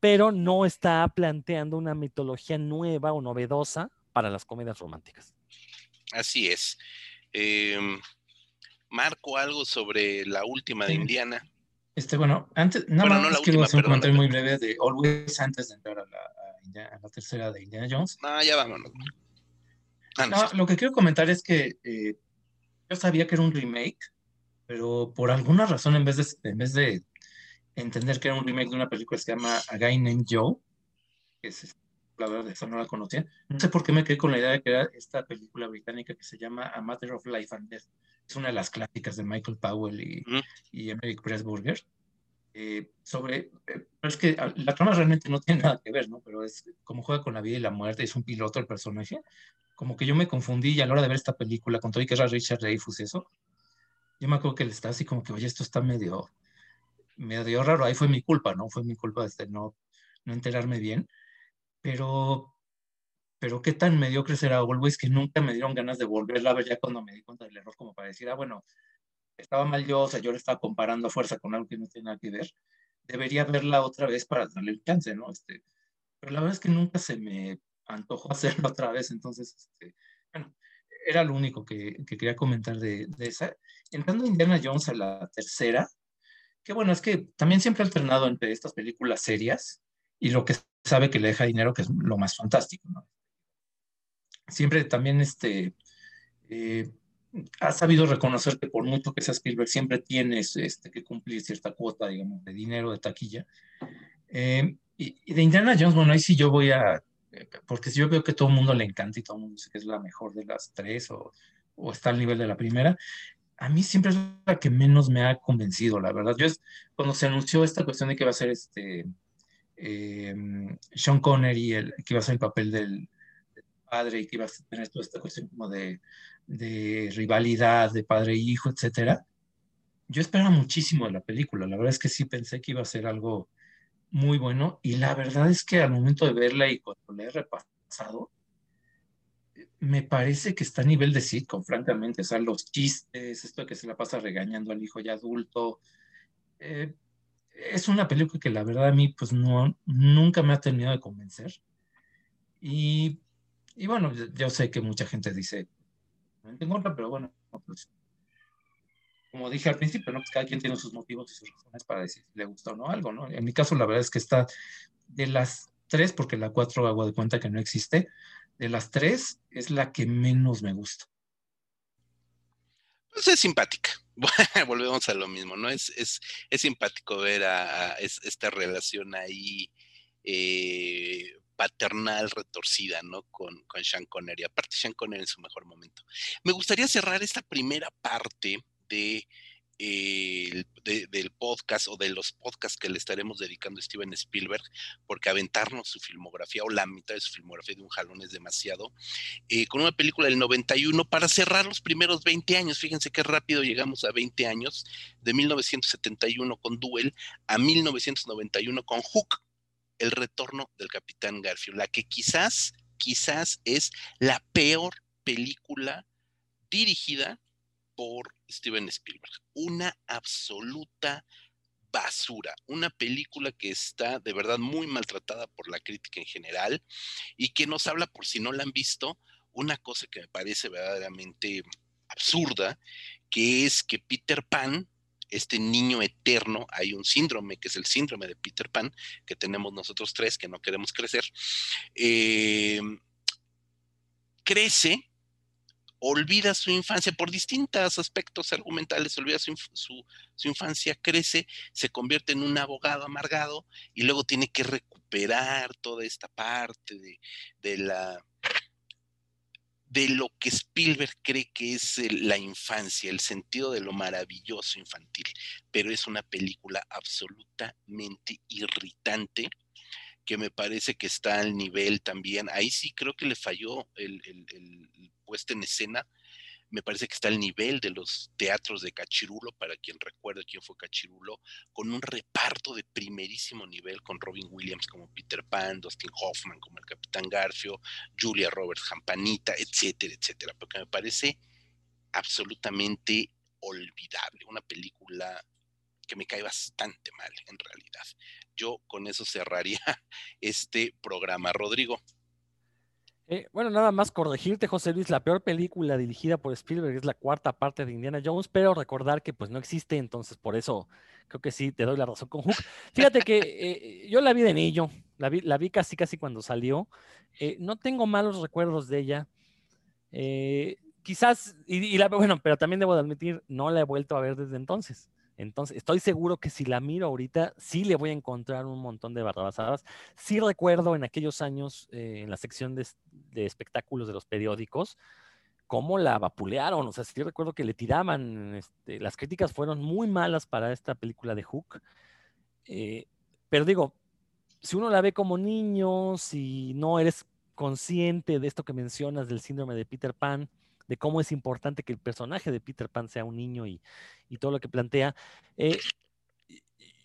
pero no está planteando una mitología nueva o novedosa para las comedias románticas. Así es. Em, marco algo sobre la última de Indiana. Este, bueno, antes, nada más quiero hacer un comentario muy breve de Always antes de entrar a la, la tercera de Indiana Jones. No, ya vámonos. Ah, no, lo que quiero comentar es que eh, yo sabía que era un remake, pero por alguna razón, en vez, de, en vez de entender que era un remake de una película que se llama A Guy Named Joe, que es, la verdad, eso no la conocía, no sé por qué me quedé con la idea de que era esta película británica que se llama A Matter of Life and Death es una de las clásicas de Michael Powell y, y Emmerich Pressburger. Eh, sobre, eh, es que ah, la trama realmente no tiene nada que ver, ¿no? Pero es como juega con la vida y la muerte, es un piloto el personaje. Como que yo me confundí y a la hora de ver esta película, con todo y que era Richard Dreyfuss eso, yo me acuerdo que él está así como que, oye, esto está medio, medio raro, ahí fue mi culpa, ¿no? Fue mi culpa de este, no, no enterarme bien, pero pero qué tan mediocre será Always que nunca me dieron ganas de volverla a ver ya cuando me di cuenta del error, como para decir, ah, bueno, estaba mal yo, o sea, yo le estaba comparando a fuerza con algo que no tiene nada que ver, debería verla otra vez para darle el chance, ¿no? Este, pero la verdad es que nunca se me antojó hacerlo otra vez, entonces, este, bueno, era lo único que, que quería comentar de, de, esa. Entrando Indiana Jones a la tercera, que bueno, es que también siempre he alternado entre estas películas serias y lo que sabe que le deja dinero, que es lo más fantástico, ¿no? Siempre también este, eh, ha sabido reconocer que por mucho que sea Spielberg, siempre tienes este, que cumplir cierta cuota, digamos, de dinero, de taquilla. Eh, y, de Indiana Jones, bueno, ahí sí yo voy a, porque si yo veo que todo el mundo le encanta y todo el mundo dice que es la mejor de las tres o, o está al nivel de la primera, a mí siempre es la que menos me ha convencido, la verdad. Yo es, cuando se anunció esta cuestión de que va a ser este eh, Sean Connery, el, que iba a ser el papel del, padre y que iba a tener toda esta cuestión como de, de rivalidad de padre e hijo, etcétera. Yo esperaba muchísimo de la película. La verdad es que sí pensé que iba a ser algo muy bueno y la verdad es que al momento de verla y cuando la he repasado, me parece que está a nivel de sitcom, francamente. O sea, los chistes, esto que se la pasa regañando al hijo ya adulto. Eh, es una película que la verdad a mí, pues no, nunca me ha terminado de convencer. Y, y bueno, yo sé que mucha gente dice, no en contra, pero bueno, pues, como dije al principio, ¿no? Pues cada quien tiene sus motivos y sus razones para decir si le gusta o no algo, ¿no? En mi caso, la verdad es que está de las tres, porque la cuatro hago de cuenta que no existe, de las tres es la que menos me gusta. Pues es simpática. Volvemos a lo mismo, ¿no? Es, es, es simpático ver a, esta relación ahí eh, paternal retorcida, ¿no? Con, con Sean Connery. Aparte, Sean Connery en su mejor momento. Me gustaría cerrar esta primera parte de del podcast o de los podcasts que le estaremos dedicando a Steven Spielberg, porque aventarnos su filmografía o la mitad de su filmografía de un jalón es demasiado, eh, con una película del 91 para cerrar los primeros 20 años. Fíjense qué rápido llegamos a 20 años, de 1971 con Duel a 1991 con Hook, el retorno del Capitán Garfield, la que quizás, quizás es la peor película dirigida por Steven Spielberg. Una absoluta basura, una película que está de verdad muy maltratada por la crítica en general y que nos habla, por si no la han visto, una cosa que me parece verdaderamente absurda, que es que Peter Pan, este niño eterno, hay un síndrome que es el síndrome de Peter Pan, que tenemos nosotros tres que no queremos crecer, eh, crece olvida su infancia por distintos aspectos argumentales, olvida su, infancia, crece, se convierte en un abogado amargado y luego tiene que recuperar toda esta parte de, la de lo que Spielberg cree que es la infancia, el sentido de lo maravilloso infantil, pero es una película absolutamente irritante que me parece que está al nivel también, ahí sí creo que le falló el, puesta en escena, me parece que está al nivel de los teatros de Cachirulo, para quien recuerde quién fue Cachirulo, con un reparto de primerísimo nivel, con Robin Williams como Peter Pan, Dustin Hoffman como el Capitán Garfio, Julia Roberts Campanita, etcétera, etcétera, porque me parece absolutamente olvidable, una película que me cae bastante mal en realidad. Yo con eso cerraría este programa. Rodrigo. Eh, bueno, nada más corregirte, José Luis, la peor película dirigida por Spielberg es la cuarta parte de Indiana Jones, pero recordar que pues no existe, entonces por eso creo que sí, te doy la razón con Hook. Fíjate que eh, yo la vi de niño, la vi, la vi casi casi cuando salió, eh, no tengo malos recuerdos de ella, quizás, y, y la, bueno, pero también debo de admitir, no la he vuelto a ver desde entonces. Entonces, estoy seguro que si la miro ahorita, sí le voy a encontrar un montón de barrabasadas. Sí recuerdo en aquellos años, eh, en la sección de, espectáculos de los periódicos, cómo la vapulearon. O sea, sí recuerdo que le tiraban. Este, las críticas fueron muy malas para esta película de Hook. Eh, pero digo, si uno la ve como niño, si no eres consciente de esto que mencionas del síndrome de Peter Pan, de cómo es importante que el personaje de Peter Pan sea un niño y, todo lo que plantea. Eh,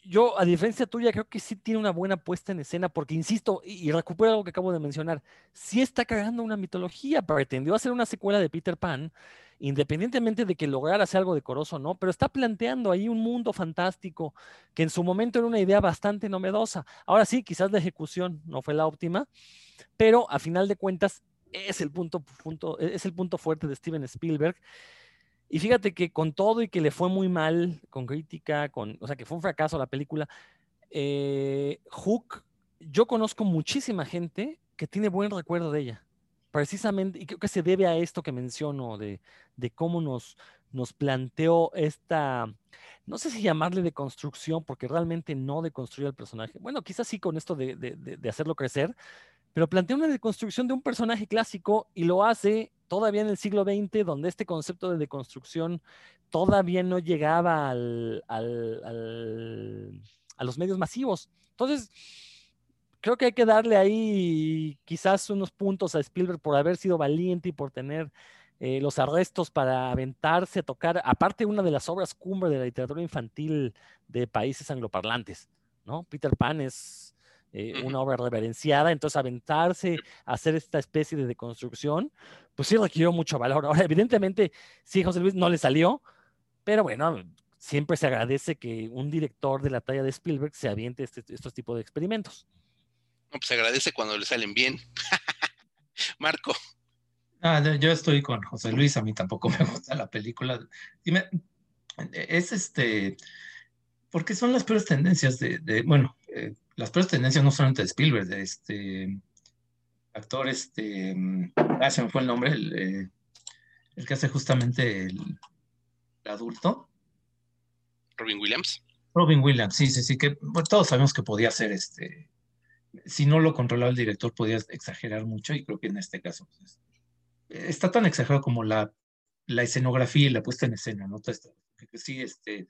yo, a diferencia tuya, creo que sí tiene una buena puesta en escena, porque insisto, y, recupero algo que acabo de mencionar, sí está cagando una mitología, pretendió hacer una secuela de Peter Pan, independientemente de que lograra hacer algo decoroso o no, pero está planteando ahí un mundo fantástico que en su momento era una idea bastante novedosa. Ahora sí, quizás la ejecución no fue la óptima, pero a final de cuentas es el punto, punto, e, es el punto fuerte de Steven Spielberg. Y fíjate que con todo y que le fue muy mal con crítica, con, o sea, que fue un fracaso la película, eh, Hook yo conozco muchísima gente que tiene buen recuerdo de ella. Precisamente, y creo que se debe a esto que menciono, de, de cómo nos, nos planteó esta, no sé si llamarle de construcción, porque realmente no deconstruyó el personaje. Bueno, quizás sí con esto de, de, de hacerlo crecer, pero plantea una deconstrucción de un personaje clásico y lo hace todavía en el siglo XX, donde este concepto de deconstrucción todavía no llegaba al, al, al, a los medios masivos. Entonces, creo que hay que darle ahí quizás unos puntos a Spielberg por haber sido valiente y por tener eh, los arrestos para aventarse, tocar, aparte una de las obras cumbre de la literatura infantil de países angloparlantes, ¿no? Peter Pan es eh, una obra reverenciada, entonces aventarse a hacer esta especie de deconstrucción, pues sí requirió mucho valor. Ahora, evidentemente, sí, José Luis no le salió, pero bueno, siempre se agradece que un director de la talla de Spielberg se aviente este, estos tipos de experimentos. No, pues se agradece cuando le salen bien. Marco. Ah, yo estoy con José Luis, a mí tampoco me gusta la película. Dime, es este, porque son las peores tendencias de, de bueno, eh, las peores tendencias no solamente de Spielberg, de este actor, este, ah, se me fue el nombre, el, eh, el que hace justamente el, el, adulto. Robin Williams. Robin Williams, sí, sí, sí, que bueno, todos sabemos que podía ser este, si no lo controlaba el director, podía exagerar mucho y creo que en este caso pues, está tan exagerado como la, la, escenografía y la puesta en escena, ¿no? Sí, este,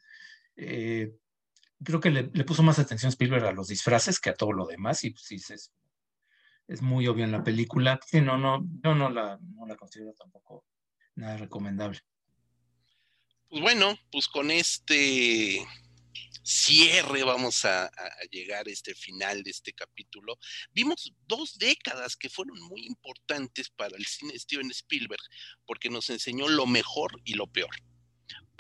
eh, creo que le, le, puso más atención Spielberg a los disfraces que a todo lo demás y pues, sí, es, muy obvio en la película. Sí, no, no, yo no la, no la considero tampoco nada recomendable. Pues bueno, pues con este cierre vamos a, a, llegar a este final de este capítulo. Vimos dos décadas que fueron muy importantes para el cine de Steven Spielberg, porque nos enseñó lo mejor y lo peor.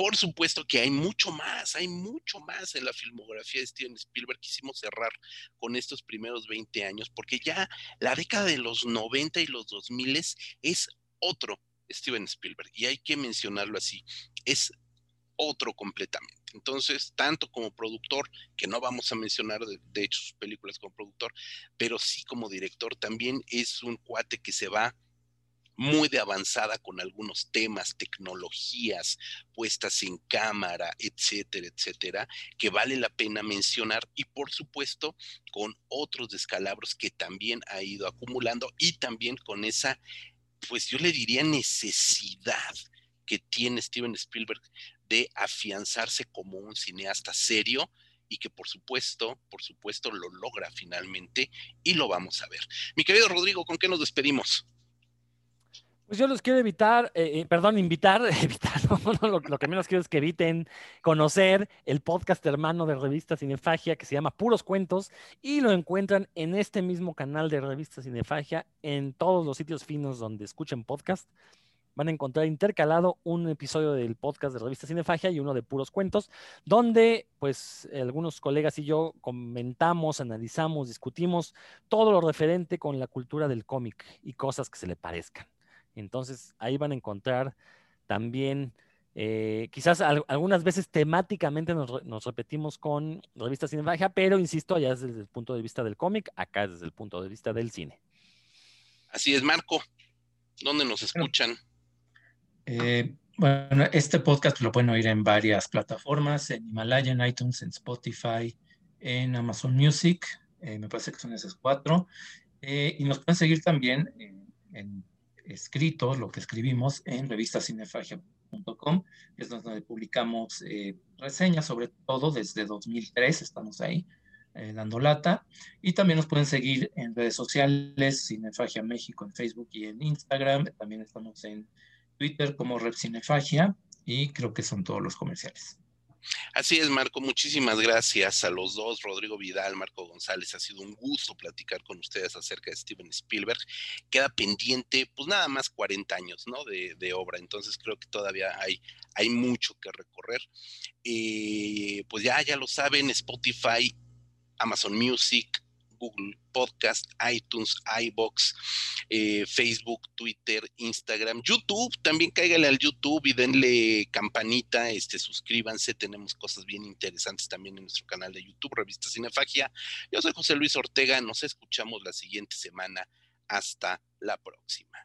Por supuesto que hay mucho más, hay mucho más en la filmografía de Steven Spielberg. Quisimos cerrar con estos primeros 20 años, porque ya la década de los 90 y los 2000 es otro Steven Spielberg, y hay que mencionarlo así, es otro completamente. Entonces, tanto como productor, que no vamos a mencionar de, de, hecho sus películas como productor, pero sí como director, también es un cuate que se va muy de avanzada con algunos temas, tecnologías puestas en cámara, etcétera, etcétera, que vale la pena mencionar y por supuesto con otros descalabros que también ha ido acumulando y también con esa, pues yo le diría necesidad que tiene Steven Spielberg de afianzarse como un cineasta serio y que por supuesto, por supuesto lo logra finalmente y lo vamos a ver. Mi querido Rodrigo, ¿con qué nos despedimos? Pues yo los quiero evitar, eh, perdón, invitar, evitar, no, no, lo, lo, que menos quiero es que eviten conocer el podcast hermano de Revista Cinefagia que se llama Puros Cuentos y lo encuentran en este mismo canal de Revista Cinefagia en todos los sitios finos donde escuchen podcast van a encontrar intercalado un episodio del podcast de Revista Cinefagia y uno de puros cuentos, donde pues algunos colegas y yo comentamos, analizamos, discutimos todo lo referente con la cultura del cómic y cosas que se le parezcan. Entonces ahí van a encontrar también, eh, quizás al, algunas veces temáticamente nos, nos, repetimos con Revista Cinefagia, pero insisto, allá es desde el punto de vista del cómic, acá es desde el punto de vista del cine. Así es, Marco. ¿Dónde nos escuchan? Eh, bueno, este podcast lo pueden oír en varias plataformas, en Himalaya, en iTunes, en Spotify, en Amazon Music, eh, me parece que son esas cuatro. Eh, y nos pueden seguir también en, en escrito, lo que escribimos en revistacinefagia.com, es donde publicamos eh, reseñas, sobre todo desde 2003, estamos ahí eh, dando lata. Y también nos pueden seguir en redes sociales, Cinefagia México en Facebook y en Instagram. También estamos en Twitter como Rep Cinefagia y creo que son todos los comerciales. Así es, Marco. Muchísimas gracias a los dos, Rodrigo Vidal, Marco González. Ha sido un gusto platicar con ustedes acerca de Steven Spielberg. Queda pendiente, pues nada más 40 años, ¿no? De, obra. Entonces creo que todavía hay, hay mucho que recorrer. Eh, pues ya, ya lo saben, Spotify, Amazon Music, Google Podcast, iTunes, iBox, eh, Facebook, Twitter, Instagram, YouTube. También cáigale al YouTube y denle campanita, este, suscríbanse. Tenemos cosas bien interesantes también en nuestro canal de YouTube, Revista Cinefagia. Yo soy José Luis Ortega. Nos escuchamos la siguiente semana. Hasta la próxima.